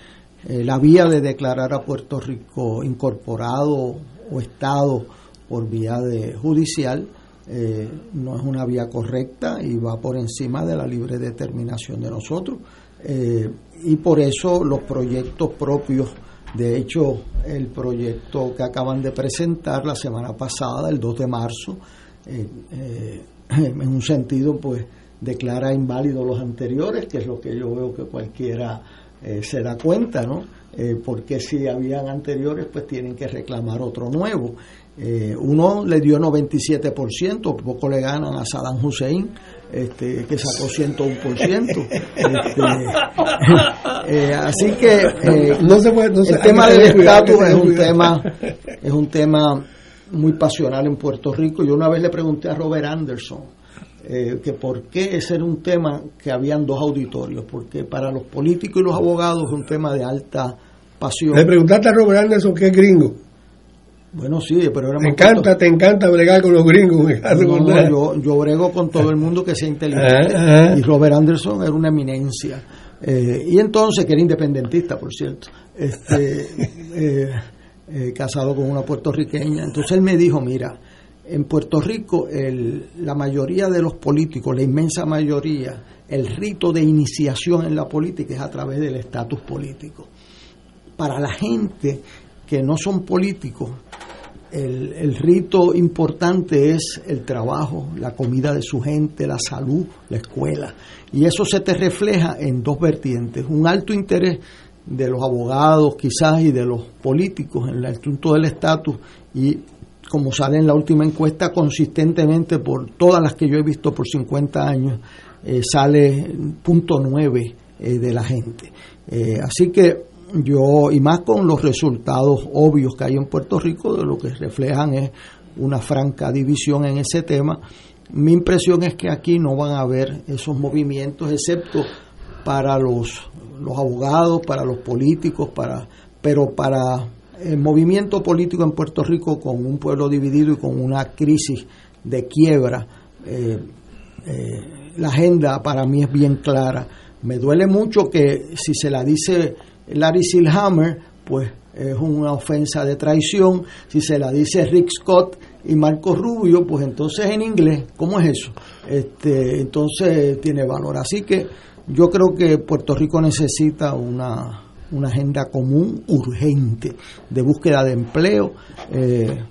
eh, la vía de declarar a Puerto Rico incorporado o Estado por vía de judicial eh, no es una vía correcta y va por encima de la libre determinación de nosotros. Eh, y por eso los proyectos propios De hecho, el proyecto que acaban de presentar la semana pasada, el 2 de marzo, en un sentido, pues declara inválido los anteriores, que es lo que yo veo que cualquiera eh, se da cuenta, ¿no? porque si habían anteriores, pues tienen que reclamar otro nuevo. uno le dio 97%, poco le ganan a Saddam Hussein, este, que sacó 101%. Este, eh, así que eh, no se puede, el tema del estatus es un tema es un tema muy pasional en Puerto Rico. Yo una vez le pregunté a Robert Anderson eh, que por qué ese era un tema que habían dos auditorios, porque para los políticos y los abogados es un tema de alta pasión. Le preguntaste a Robert Anderson que es gringo. Bueno, sí, pero era Te encanta, te encanta bregar con los gringos. yo, yo brego con todo el mundo que sea inteligente. Ah, ah. Y Robert Anderson era una eminencia. Eh, y entonces, que era independentista, por cierto, este, eh, eh, casado con una puertorriqueña. Entonces él me dijo, mira, en Puerto Rico el, la mayoría de los políticos, la inmensa mayoría, el rito de iniciación en la política es a través del estatus político. Para la gente que no son políticos, el, rito importante es el trabajo, la comida de su gente, la salud, la escuela. Y eso se te refleja en dos vertientes. Un alto interés de los abogados quizás y de los políticos en el asunto del estatus y como sale en la última encuesta consistentemente por todas las que yo he visto por 50 años, eh, sale punto nueve eh, de la gente. Eh, así que yo, y más con los resultados obvios que hay en Puerto Rico, de lo que reflejan es una franca división en ese tema, mi impresión es que aquí no van a haber esos movimientos, excepto para los, los abogados, para los políticos, para, pero para el movimiento político en Puerto Rico con un pueblo dividido y con una crisis de quiebra, eh, eh, la agenda para mí es bien clara. Me duele mucho que si se la dice Larry Silhammer, pues es una ofensa de traición. Si se la dice Rick Scott y Marco Rubio, pues entonces en inglés, ¿cómo es eso? Este, entonces tiene valor. Así que yo creo que Puerto Rico necesita una, una agenda común urgente de búsqueda de empleo. Eh,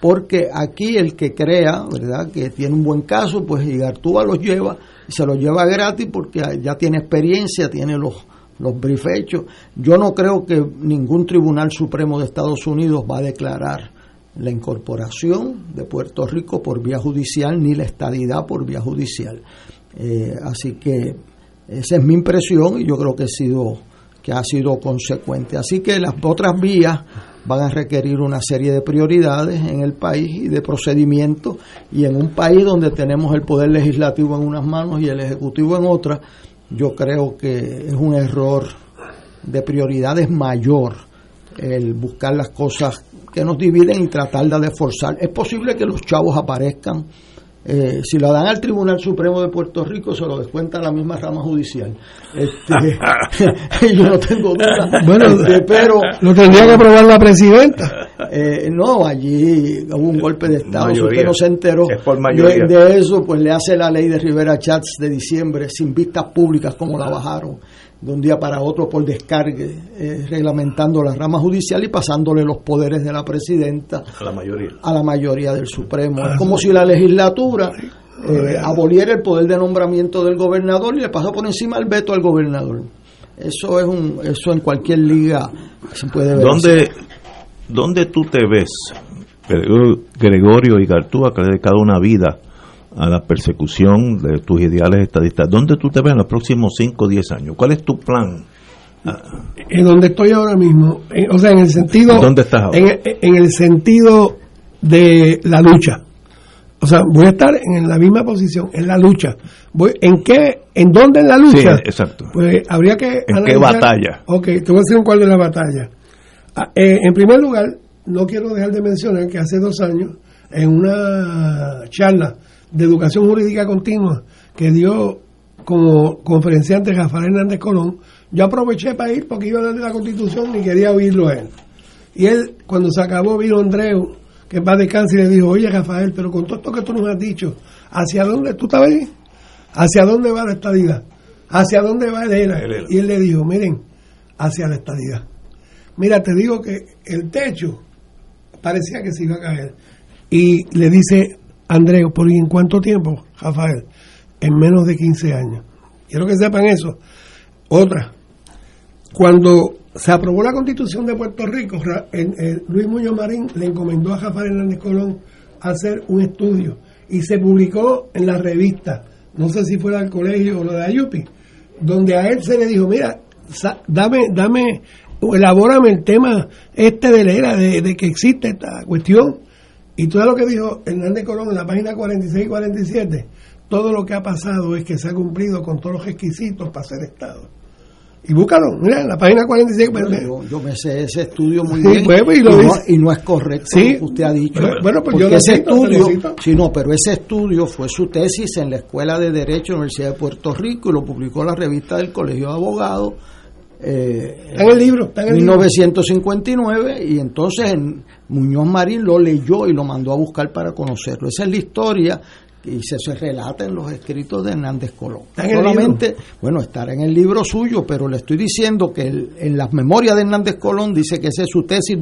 porque aquí el que crea, ¿verdad?, que tiene un buen caso, pues Igartúa los lleva y se los lleva gratis porque ya tiene experiencia, tiene los los briefs hechos. Yo no creo que ningún Tribunal Supremo de Estados Unidos va a declarar la incorporación de Puerto Rico por vía judicial ni la estadidad por vía judicial. Eh, así que esa es mi impresión y yo creo que ha sido que ha sido consecuente. Así que las otras vías van a requerir una serie de prioridades en el país y de procedimientos y en un país donde tenemos el poder legislativo en unas manos y el ejecutivo en otras, yo creo que es un error de prioridades mayor el buscar las cosas que nos dividen y tratar de forzar. Es posible que los chavos aparezcan. Eh, si lo dan al Tribunal Supremo de Puerto Rico, se lo descuenta la misma rama judicial. Este, yo no tengo duda. Bueno, este, pero. Lo tendría que aprobar la presidenta. Eh, no, allí hubo un golpe de Estado, si usted no se enteró de, eso, pues le hace la ley de Rivera Chats de diciembre sin vistas públicas como la bajaron de un día para otro por descargue, eh, reglamentando la rama judicial y pasándole los poderes de la presidenta a la mayoría, a la mayoría del Supremo. Es como si la legislatura eh, aboliera el poder de nombramiento del gobernador y le pasó por encima el veto al gobernador. Eso es un, eso en cualquier liga se puede ver. ¿Dónde, ¿Dónde tú te ves, Gregorio y Gartúa, que ha dedicado una vida a la persecución de tus ideales estadistas? ¿Dónde tú te ves en los próximos 5 o 10 años? ¿Cuál es tu plan? En donde estoy ahora mismo, o sea, en el sentido... ¿Dónde estás ahora? En, el sentido de la lucha. O sea, voy a estar en la misma posición, en la lucha. Voy, ¿En qué? ¿En dónde en la lucha? Sí, exacto. Pues habría que... ¿En qué batalla? Ok, te voy a decir cuál es la batalla. Ah, eh, en primer lugar, no quiero dejar de mencionar que hace dos años, en una charla de educación jurídica continua que dio como conferenciante Rafael Hernández Colón, yo aproveché para ir porque iba a darle la constitución y quería oírlo a él. Y él, cuando se acabó, vino Andreu, que va de cáncer, y le dijo, oye Rafael, pero con todo esto que tú nos has dicho, ¿hacia dónde tú estabas ahí? ¿Hacia dónde va la estadidad? ¿Hacia dónde va el ERA? Y él le dijo, miren, hacia la estadidad mira, te digo que el techo parecía que se iba a caer. Y le dice Andreu, ¿por en cuánto tiempo, Rafael? En menos de 15 años. Quiero que sepan eso. Otra, cuando se aprobó la constitución de Puerto Rico, Luis Muñoz Marín le encomendó a Rafael Hernández Colón hacer un estudio y se publicó en la revista, no sé si fuera del colegio o lo de Ayupi, donde a él se le dijo, mira, dame, dame, elabórame el tema este de la era, de, que existe esta cuestión. Y todo lo que dijo Hernández Colón en la página 46 y 47, todo lo que ha pasado es que se ha cumplido con todos los requisitos para ser Estado. Y búscalo, mira, en la página 46. yo, me sé ese estudio muy bien pues, y, no, es correcto lo que usted ha dicho. Bueno, pues yo ese estudio, sí, no, pero ese estudio fue su tesis en la Escuela de Derecho de la Universidad de Puerto Rico y lo publicó la revista del Colegio de Abogados. Eh, en el libro, está en el 1959 y entonces Muñoz Marín lo leyó y lo mandó a buscar para conocerlo. Esa es la historia y se, se, relata en los escritos de Hernández Colón. Solamente, bueno, estará en el libro suyo, pero le estoy diciendo que en las memorias de Hernández Colón dice que esa es su tesis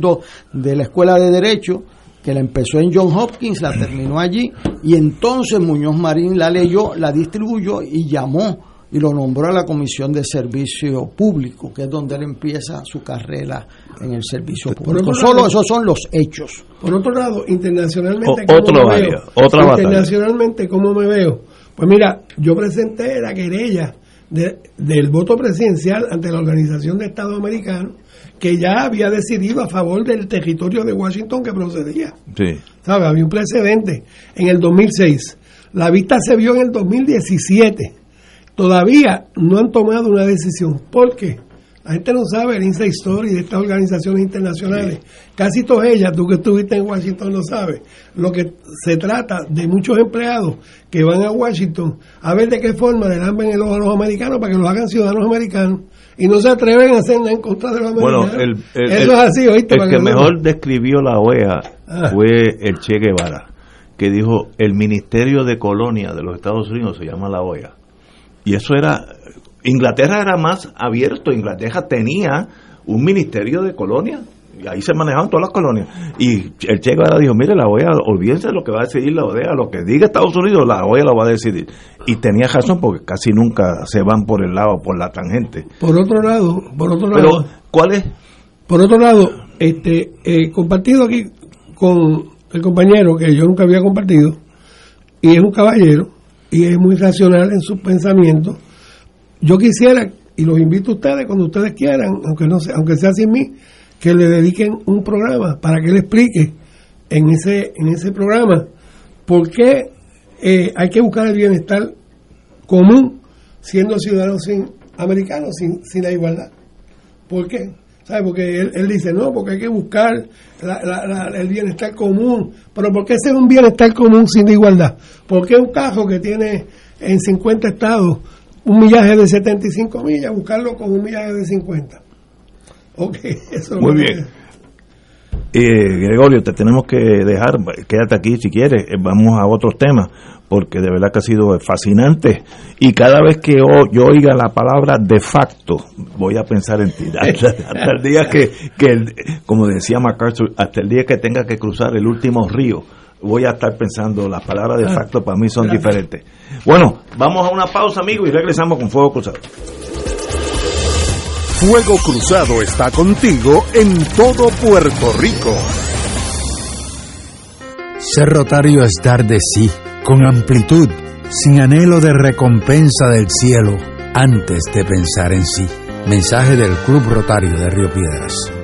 de la Escuela de Derecho, que la empezó en John Hopkins, la terminó allí, y entonces Muñoz Marín la leyó, la distribuyó y llamó y lo nombró a la Comisión de Servicio Público, que es donde él empieza su carrera en el servicio público. Solo esos son los hechos. Por otro lado, internacionalmente, ¿cómo me veo? otra internacionalmente, ¿cómo me veo? Pues mira, yo presenté la querella del voto presidencial ante la Organización de Estados Americanos, que ya había decidido a favor del territorio de Washington que procedía. Sí. ¿Sabe? Había un precedente en el 2006. La vista se vio en el 2017 todavía no han tomado una decisión. ¿Por qué? La gente no sabe el inside story de estas organizaciones internacionales. Casi todas ellas, tú que estuviste en Washington no sabes. Lo que se trata de muchos empleados que van a Washington a ver de qué forma le dan el ojo a los americanos para que los hagan ciudadanos americanos y no se atreven a hacer nada en contra de los americanos. Bueno, el, Eso es así, ¿oíste? El que, mejor describió la OEA ah. fue el Che Guevara, que dijo, el Ministerio de Colonia de los Estados Unidos se llama la OEA y eso era, Inglaterra era más abierto, Inglaterra tenía un ministerio de colonias, y ahí se manejaban todas las colonias. Y el Che Guevara dijo, mire, la OEA, olvídense de lo que va a decidir la OEA, lo que diga Estados Unidos, la OEA lo va a decidir. Y tenía razón porque casi nunca se van por el lado, por la tangente. Por otro lado, por otro lado... Pero, ¿cuál es? Por otro lado, este, eh, compartido aquí con el compañero que yo nunca había compartido, y es un caballero, y es muy racional en sus pensamientos. Yo quisiera, y los invito a ustedes cuando ustedes quieran, aunque, no sea, aunque sea sin mí, que le dediquen un programa para que le explique en ese, en ese programa por qué eh, hay que buscar el bienestar común siendo ciudadanos sin, americanos sin, sin la igualdad. ¿Por qué? ¿Sabe? Porque él, dice, no, porque hay que buscar el bienestar común. Pero ¿por qué es un bienestar común sin igualdad? Porque un carro que tiene en 50 estados un millaje de 75 millas, buscarlo con un millaje de 50. Ok, eso Muy bien. Eh, Gregorio, te tenemos que dejar, quédate aquí si quieres, eh, vamos a otros temas, porque de verdad que ha sido fascinante. Y cada vez que yo, oiga la palabra de facto, voy a pensar en ti. Hasta, el día que, como decía MacArthur, hasta el día que tenga que cruzar el último río, voy a estar pensando, las palabras de ah, facto para mí son diferentes. Bueno, vamos a una pausa, amigos, y regresamos con Fuego Cruzado. Fuego Cruzado está contigo en todo Puerto Rico. Ser rotario es dar de sí, con amplitud, sin anhelo de recompensa del cielo, antes de pensar en sí. Mensaje del Club Rotario de Río Piedras.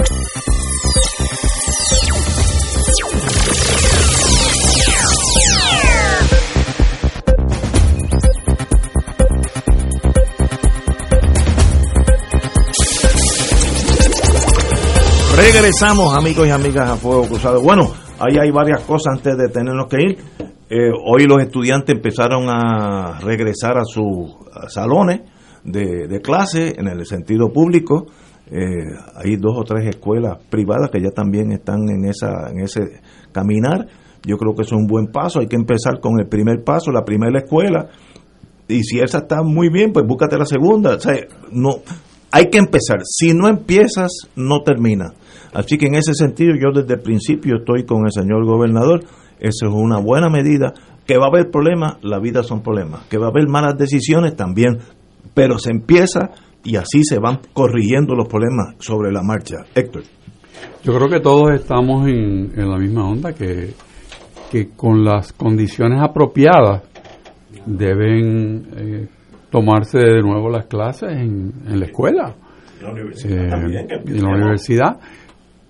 Regresamos, amigos y amigas, a Fuego Cruzado. Bueno, ahí hay varias cosas antes de tenernos que ir. Eh, hoy los estudiantes empezaron a regresar a sus salones de, clase en el sentido público. Eh, hay dos o tres escuelas privadas que ya también están en, esa, en ese caminar. Yo creo que es un buen paso. Hay que empezar con el primer paso, la primera escuela. Y si esa está muy bien, pues búscate la segunda. O sea, no, hay que empezar. Si no empiezas, no termina. Así que en ese sentido yo desde el principio estoy con el señor gobernador. Eso es una buena medida. Que va a haber problemas, la vida son problemas. Que va a haber malas decisiones también. Pero se empieza y así se van corrigiendo los problemas sobre la marcha. Héctor. Yo creo que todos estamos en, la misma onda, que, que con las condiciones apropiadas deben eh, tomarse de nuevo las clases en, la escuela. En la universidad. Eh, en la universidad.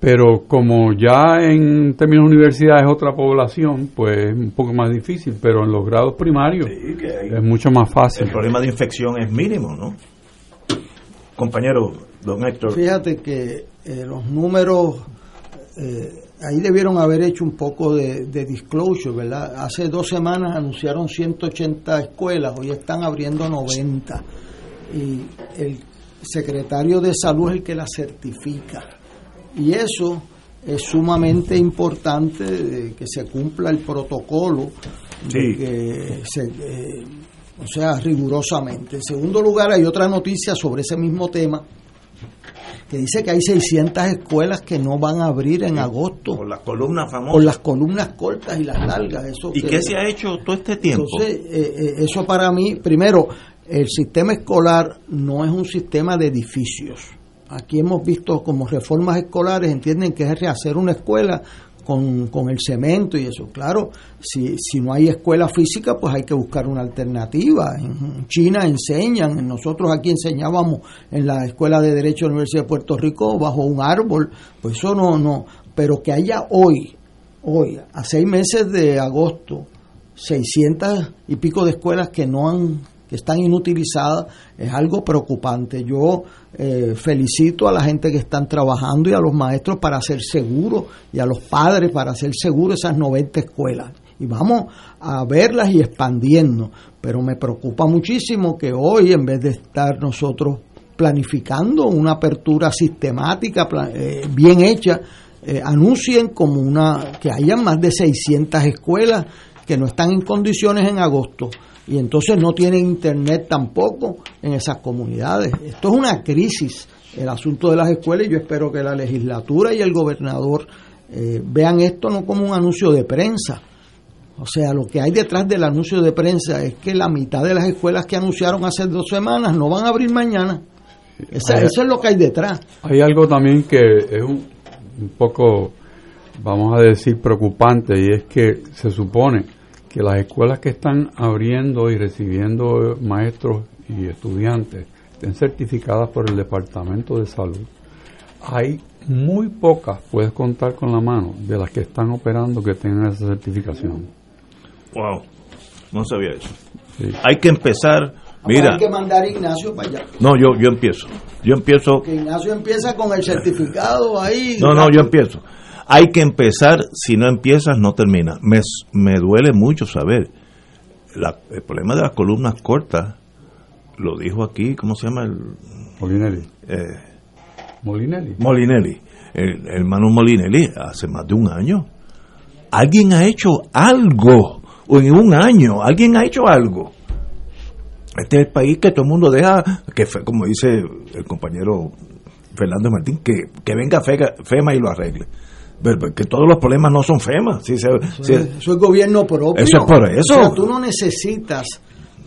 Pero como ya en términos de universidad es otra población, pues es un poco más difícil, pero en los grados primarios es mucho más fácil. El problema de infección es mínimo, ¿no? Compañero, don Héctor. Fíjate que eh, los números, eh, ahí debieron haber hecho un poco de, de, disclosure, ¿verdad? Hace dos semanas anunciaron 180 escuelas, hoy están abriendo 90. Y el secretario de salud es el que las certifica y eso es sumamente importante que se cumpla el protocolo, que se, eh, o sea, rigurosamente. En segundo lugar, hay otra noticia sobre ese mismo tema que dice que hay 600 escuelas que no van a abrir en agosto. Por las columnas famosas. Por las columnas cortas y las largas. Eso ¿Y qué se ha hecho todo este tiempo? Entonces, eh, eh, eso para mí, primero, el sistema escolar no es un sistema de edificios aquí hemos visto como reformas escolares, entienden que es rehacer una escuela con, con, el cemento y eso. Claro, si, si no hay escuela física, pues hay que buscar una alternativa. En China enseñan, nosotros aquí enseñábamos en la Escuela de Derecho de la Universidad de Puerto Rico bajo un árbol, pues eso no, no. Pero que haya hoy, hoy, a seis meses de agosto, 600 y pico de escuelas que no han que están inutilizadas es algo preocupante. Yo eh, felicito a la gente que están trabajando y a los maestros para hacer seguro y a los padres para hacer seguro esas 90 escuelas. Y vamos a verlas y expandiendo. Pero me preocupa muchísimo que hoy, en vez de estar nosotros planificando una apertura sistemática, eh, bien hecha, eh, anuncien como una que hayan más de 600 escuelas que no están en condiciones en agosto y entonces no tienen internet tampoco en esas comunidades. Esto es una crisis, el asunto de las escuelas, y yo espero que la legislatura y el gobernador eh, vean esto no como un anuncio de prensa. O sea, lo que hay detrás del anuncio de prensa es que la mitad de las escuelas que anunciaron hace dos semanas no van a abrir mañana. eso es lo que hay detrás. Hay algo también que es un, un poco, vamos a decir, preocupante, y es que se supone que las escuelas que están abriendo y recibiendo maestros y estudiantes estén certificadas por el Departamento de Salud, hay muy pocas, puedes contar con la mano, de las que están operando que tengan esa certificación. Wow, no sabía eso. Hay que empezar, mira. Hay que mandar a Ignacio para allá. No, yo, yo empiezo. Yo empiezo. Que Ignacio empieza con el certificado ahí. No, no, yo empiezo. Hay que empezar, si no empiezas, no termina. Me, me duele mucho saber. el problema de las columnas cortas, lo dijo aquí, ¿cómo se llama? El, Molinelli. Eh, Molinelli. Molinelli, el, hermano Molinelli, hace más de un año. Alguien ha hecho algo, o en un año, alguien ha hecho algo. Este es el país que todo el mundo deja, que como dice el compañero Fernando Martín, que, que venga FEMA y lo arregle. Que todos los problemas no son FEMA. Si eso, es, gobierno propio. Eso es por eso. O sea, tú no necesitas,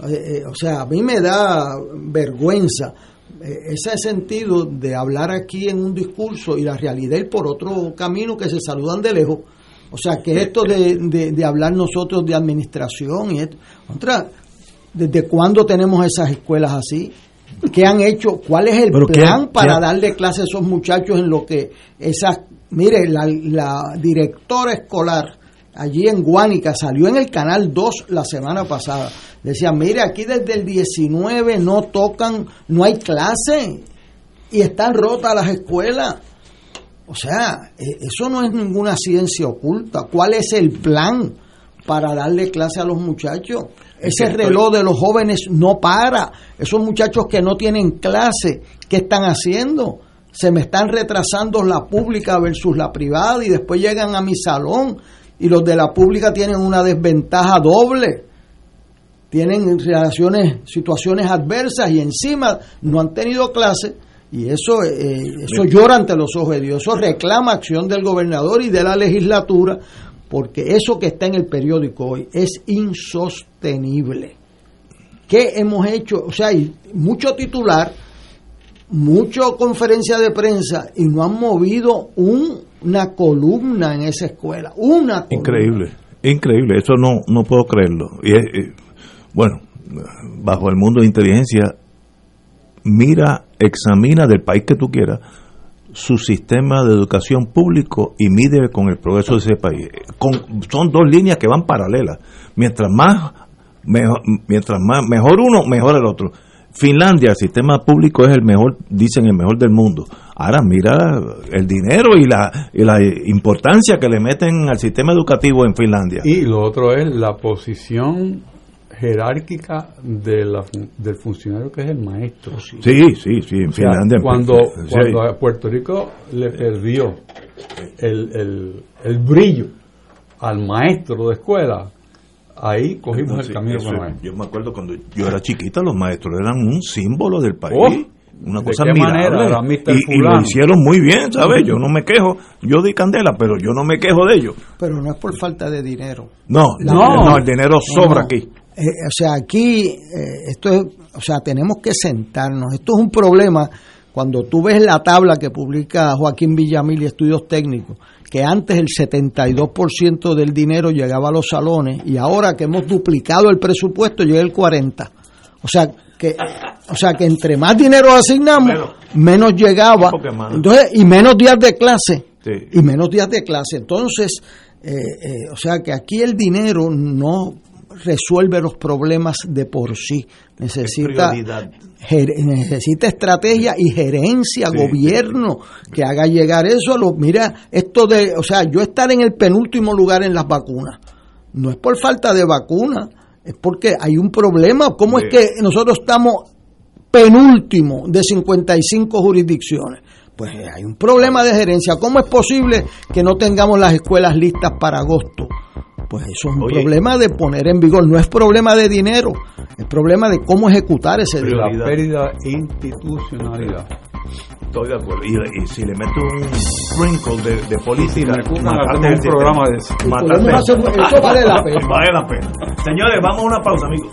eh, eh, o sea, a mí me da vergüenza eh, ese sentido de hablar aquí en un discurso y la realidad y por otro camino que se saludan de lejos. O sea, que esto de, de, hablar nosotros de administración y esto. Otra, ¿desde cuándo tenemos esas escuelas así? ¿Qué han hecho? ¿Cuál es el plan para darle clase a esos muchachos en lo que esas... Mire, la, la directora escolar allí en Guánica salió en el Canal 2 la semana pasada Decía, mire, aquí desde el 19 no tocan, no hay clase y están rotas las escuelas. O sea, e, eso no es ninguna ciencia oculta. ¿Cuál es el plan para darle clase a los muchachos? Ese reloj de los jóvenes no para. Esos muchachos que no tienen clase, ¿qué están haciendo? Se me están retrasando la pública versus la privada y después llegan a mi salón y los de la pública tienen una desventaja doble tienen relaciones, situaciones adversas y encima no han tenido clase y eso, eh, eso llora ante los ojos de Dios, eso reclama acción del gobernador y de la legislatura porque eso que está en el periódico hoy es insostenible. ¿Qué hemos hecho? O sea, hay mucho titular, mucha conferencia de prensa y no han movido una columna en esa escuela. Una Increíble, increíble, eso no, no puedo creerlo. Y es, bueno, bajo el mundo de inteligencia, mira, examina del país que tú quieras su sistema de educación público y mide con el progreso de ese país. son dos líneas que van paralelas. Mientras más, mientras más, mejor uno, mejor el otro. Finlandia, el sistema público es el mejor, dicen el mejor del mundo. Ahora mira el dinero y la, y la importancia que le meten al sistema educativo en Finlandia. Y lo otro es la posición jerárquica de la, del funcionario que es el maestro. Sí, sí, sí, en Finlandia. Cuando, cuando a Puerto Rico le perdió el, el, el, brillo al maestro de escuela, ahí cogimos el camino Yo me acuerdo cuando yo era chiquita, los maestros eran un símbolo del país. Oh, una cosa admirable y, lo hicieron muy bien, ¿sabes? Yo no me quejo, yo di candela, pero yo no me quejo de ellos. Pero no es por falta de dinero. No, no, el dinero sobra aquí. Eh, o sea, aquí, eh, esto es, o sea, tenemos que sentarnos. Esto es un problema cuando tú ves la tabla que publica Joaquín Villamil y Estudios Técnicos, que antes el 72% del dinero llegaba a los salones y ahora que hemos duplicado el presupuesto llega el 40%. O sea, que, o sea que entre más dinero asignamos, menos, llegaba. Entonces, y menos días de clase. Y menos días de clase. Entonces, eh, o sea que aquí el dinero no resuelve los problemas de por sí. Necesita, necesita estrategia y gerencia, gobierno, que haga llegar eso a los... Mira, esto de, o sea, yo estar en el penúltimo lugar en las vacunas, no es por falta de vacunas, es porque hay un problema. ¿Cómo es que nosotros estamos penúltimo de 55 jurisdicciones? Pues hay un problema de gerencia. ¿Cómo es posible que no tengamos las escuelas listas para agosto? Pues eso es un problema de poner en vigor, no es problema de dinero, es problema de cómo ejecutar ese dinero. La pérdida institucionalidad. Estoy de acuerdo. Y, si le meto un sprinkle de, de política, un programa de eso. eso vale la pena. Vale la pena. Señores, vamos a una pausa, amigos.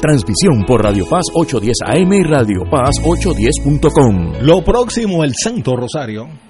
Transmisión por Radio Paz 810 AM y Radio Paz 810.com. Lo próximo, el Santo Rosario.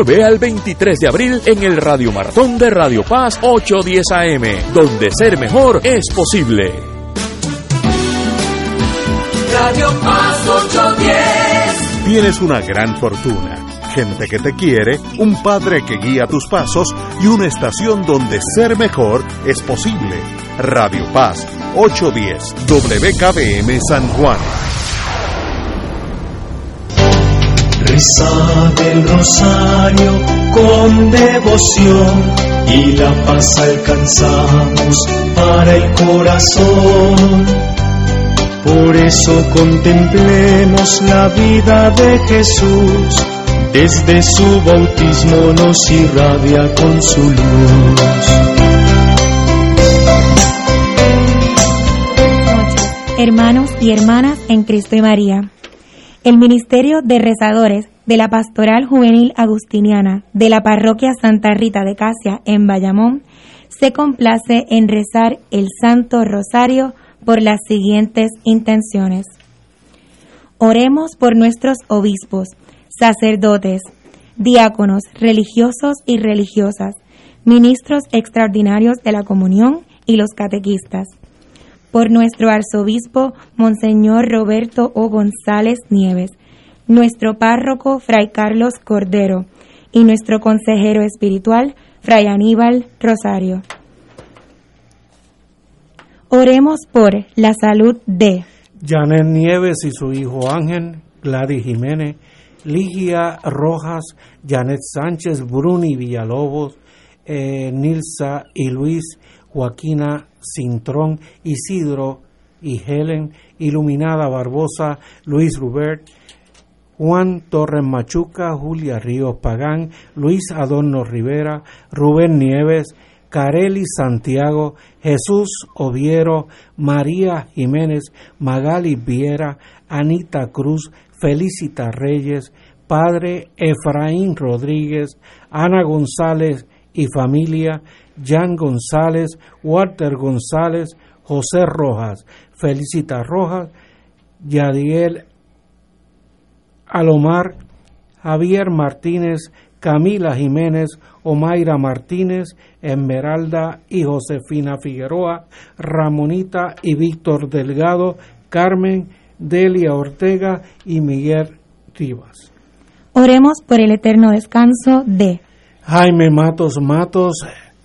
al 23 de abril en el Radio Maratón de Radio Paz 810 AM, donde ser mejor es posible. Radio Paz 810. Tienes una gran fortuna, gente que te quiere, un padre que guía tus pasos y una estación donde ser mejor es posible. Radio Paz 810 WKBM San Juan. Rezad el rosario con devoción y la paz alcanzamos para el corazón. Por eso contemplemos la vida de Jesús, desde su bautismo nos irradia con su luz. Hermanos y hermanas en Cristo y María. El Ministerio de Rezadores de la Pastoral Juvenil Agustiniana de la Parroquia Santa Rita de Casia en Bayamón se complace en rezar el Santo Rosario por las siguientes intenciones. Oremos por nuestros obispos, sacerdotes, diáconos, religiosos y religiosas, ministros extraordinarios de la comunión y los catequistas. Por nuestro arzobispo, Monseñor Roberto O. González Nieves, nuestro párroco, Fray Carlos Cordero, y nuestro consejero espiritual, Fray Aníbal Rosario. Oremos por la salud de Janet Nieves y su hijo Ángel, Gladys Jiménez Ligia Rojas, Janet Sánchez, Bruni Villalobos, eh, Nilsa y Luis, Joaquina Cintrón, Isidro y Helen, Iluminada Barbosa, Luis Rubert, Juan Torres Machuca, Julia Ríos Pagán, Luis Adorno Rivera, Rubén Nieves, Careli Santiago, Jesús Oviero, María Jiménez, Magali Viera, Anita Cruz, Felicita Reyes, Padre Efraín Rodríguez, Ana González y familia, Jan González, Walter González, José Rojas, Felicita Rojas, Yadiel Alomar, Javier Martínez, Camila Jiménez, Omaira Martínez, Esmeralda y Josefina Figueroa, Ramonita y Víctor Delgado, Carmen, Delia Ortega y Miguel Rivas. Oremos por el eterno descanso de Jaime Matos Matos,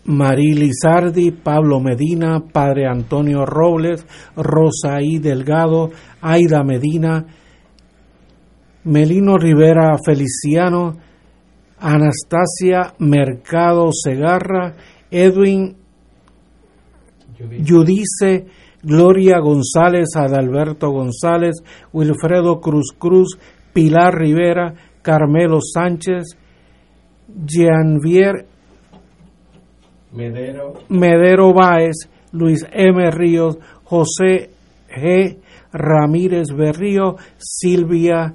Marily Sardi, Pablo Medina, Padre Antonio Robles, Rosaí Delgado, Aida Medina, Melino Rivera Feliciano, Anastasia Mercado Segarra, Edwin Judice, Gloria González, Adalberto González, Wilfredo Cruz Cruz, Pilar Rivera, Carmelo Sánchez, Gianvier Medero. Medero Báez, Luis M. Ríos, José G. Ramírez Berrío, Silvia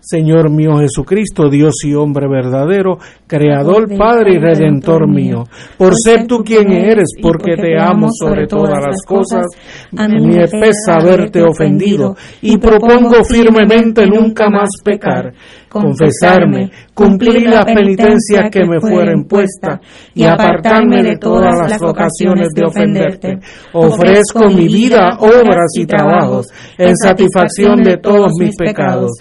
Señor mío Jesucristo, Dios y hombre verdadero, Creador, Padre y Redentor mío, por ser tú quien eres, porque te amo sobre todas las cosas, mi pesa haberte ofendido y propongo firmemente nunca más pecar, confesarme, cumplir la penitencia que me fuera impuesta y apartarme de todas las ocasiones de ofenderte. Ofrezco mi vida, obras y trabajos en satisfacción de todos mis pecados